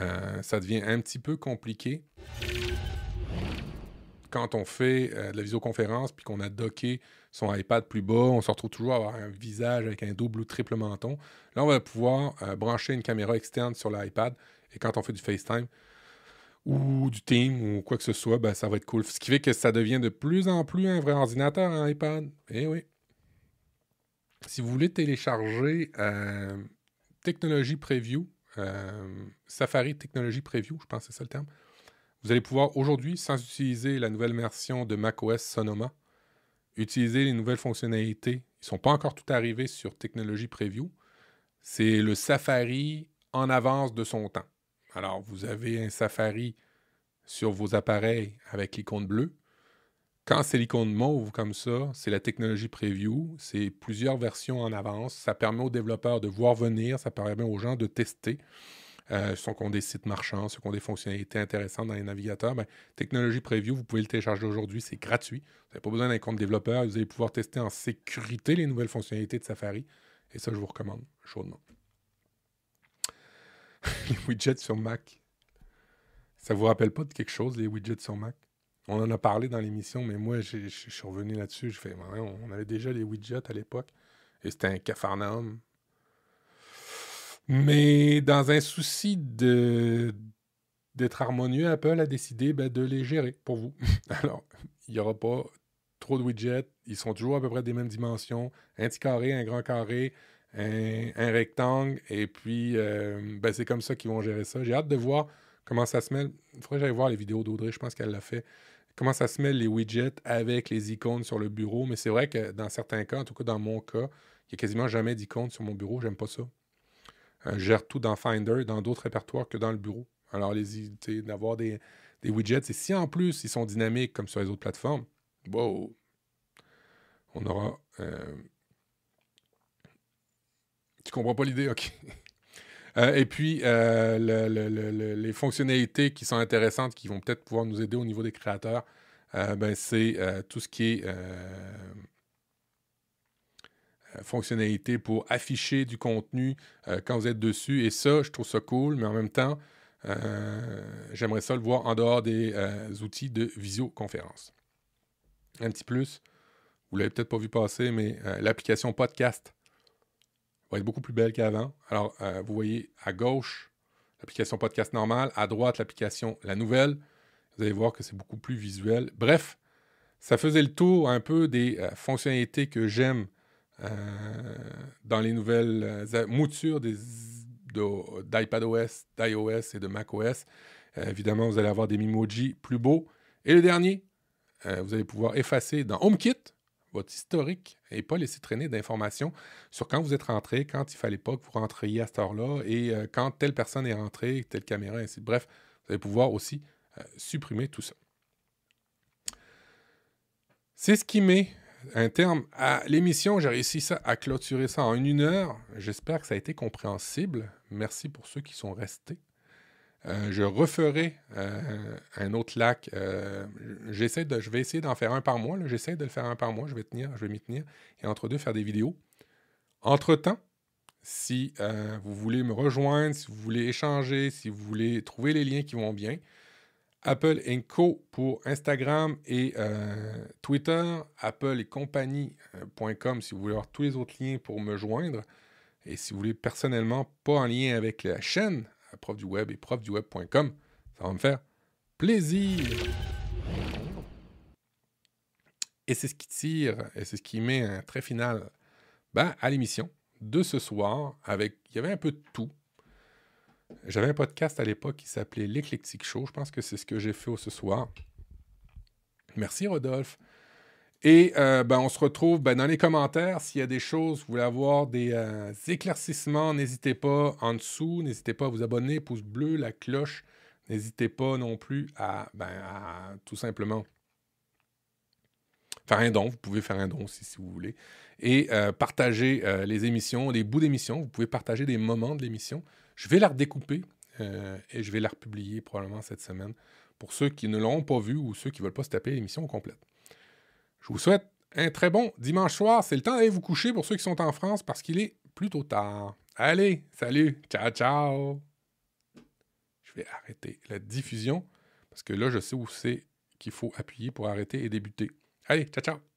Euh, ça devient un petit peu compliqué quand on fait euh, de la visioconférence puis qu'on a docké son iPad plus bas, on se retrouve toujours à avoir un visage avec un double ou triple menton. Là, on va pouvoir brancher une caméra externe sur l'iPad et quand on fait du FaceTime, ou du Team ou quoi que ce soit, ben, ça va être cool. Ce qui fait que ça devient de plus en plus un vrai ordinateur, un iPad. Eh oui. Si vous voulez télécharger euh, Technologie Preview, euh, Safari Technologie Preview, je pense que c'est ça le terme, vous allez pouvoir aujourd'hui, sans utiliser la nouvelle version de macOS Sonoma, utiliser les nouvelles fonctionnalités. Ils ne sont pas encore tout arrivés sur Technologie Preview. C'est le Safari en avance de son temps. Alors, vous avez un Safari sur vos appareils avec l'icône bleue. Quand c'est l'icône mauve comme ça, c'est la technologie preview. C'est plusieurs versions en avance. Ça permet aux développeurs de voir venir. Ça permet aux gens de tester. Euh, ceux qui ont des sites marchands, ceux qui ont des fonctionnalités intéressantes dans les navigateurs, ben, technologie preview, vous pouvez le télécharger aujourd'hui. C'est gratuit. Vous n'avez pas besoin d'un compte développeur. Vous allez pouvoir tester en sécurité les nouvelles fonctionnalités de Safari. Et ça, je vous recommande chaudement. les widgets sur Mac. Ça vous rappelle pas de quelque chose, les widgets sur Mac? On en a parlé dans l'émission, mais moi, je suis revenu là-dessus. Je fais, on avait déjà les widgets à l'époque, et c'était un cafarnaum. Mais dans un souci d'être harmonieux, Apple a décidé ben, de les gérer pour vous. Alors, il n'y aura pas trop de widgets. Ils sont toujours à peu près des mêmes dimensions. Un petit carré, un grand carré, un, rectangle, et puis euh, ben, c'est comme ça qu'ils vont gérer ça. J'ai hâte de voir comment ça se mêle. Il faudrait que j'aille voir les vidéos d'Audrey, je pense qu'elle l'a fait. Comment ça se mêle les widgets avec les icônes sur le bureau, mais c'est vrai que dans certains cas, en tout cas dans mon cas, il n'y a quasiment jamais d'icônes sur mon bureau, j'aime pas ça. Euh, je gère tout dans Finder, dans d'autres répertoires que dans le bureau. Alors, d'avoir des, des widgets, et si en plus ils sont dynamiques comme sur les autres plateformes, wow, on aura euh, tu comprends pas l'idée? OK. Euh, et puis, euh, les fonctionnalités qui sont intéressantes, qui vont peut-être pouvoir nous aider au niveau des créateurs, euh, ben, c'est tout ce qui est fonctionnalité pour afficher du contenu quand vous êtes dessus. Et ça, je trouve ça cool, mais en même temps, j'aimerais ça le voir en dehors des outils de visioconférence. Un petit plus, vous l'avez peut-être pas vu passer, mais l'application podcast va être beaucoup plus belle qu'avant. Alors, euh, vous voyez à gauche l'application podcast normale, à droite l'application la nouvelle. Vous allez voir que c'est beaucoup plus visuel. Bref, ça faisait le tour un peu des euh, fonctionnalités que j'aime euh, dans les nouvelles moutures d'iPadOS, d'iOS et de macOS. évidemment, vous allez avoir des Mimoji plus beaux. Et le dernier, vous allez pouvoir effacer dans HomeKit votre historique et pas laisser traîner d'informations sur quand vous êtes rentré, quand il fallait pas que vous rentriez à cette heure-là et euh, quand telle personne est rentrée, telle caméra, ainsi de Bref, vous allez pouvoir aussi euh, supprimer tout ça. C'est ce qui met un terme à l'émission. J'ai réussi ça, à clôturer ça en une heure. J'espère que ça a été compréhensible. Merci pour ceux qui sont restés. Euh, je referai euh, un autre lac. Euh, j'essaie de, je vais essayer d'en faire un par mois. J'essaie de le faire un par mois. Je vais tenir, je vais m'y tenir. Et entre deux, faire des vidéos. Entre-temps, si vous voulez me rejoindre, si vous voulez échanger, si vous voulez trouver les liens qui vont bien, Apple Co pour Instagram et Twitter, Apple et compagnie.com si vous voulez avoir tous les autres liens pour me joindre. Et si vous voulez personnellement, pas en lien avec la chaîne, prof du web et profduweb.com. Ça va me faire plaisir. Et c'est ce qui tire, et c'est ce qui met un trait final ben, à l'émission de ce soir. Avec, il y avait un peu de tout. J'avais un podcast à l'époque qui s'appelait L'Éclectique Show. Je pense que c'est ce que j'ai fait ce soir. Merci Rodolphe. Et euh, ben, on se retrouve ben, dans les commentaires. S'il y a des choses, vous voulez avoir des euh, éclaircissements, n'hésitez pas en dessous. N'hésitez pas à vous abonner, pouce bleu, la cloche. N'hésitez pas non plus à, ben, tout simplement faire un don. Vous pouvez faire un don aussi si vous voulez. Et euh, partager les émissions, les bouts d'émissions. Vous pouvez partager des moments de l'émission. Je vais la redécouper et je vais la republier probablement cette semaine pour ceux qui ne l'ont pas vu ou ceux qui ne veulent pas se taper l'émission complète. Je vous souhaite un très bon dimanche soir. C'est le temps d'aller vous coucher pour ceux qui sont en France parce qu'il est plutôt tard. Allez, salut, ciao, ciao. Je vais arrêter la diffusion parce que là, je sais où c'est qu'il faut appuyer pour arrêter et débuter. Allez, ciao, ciao.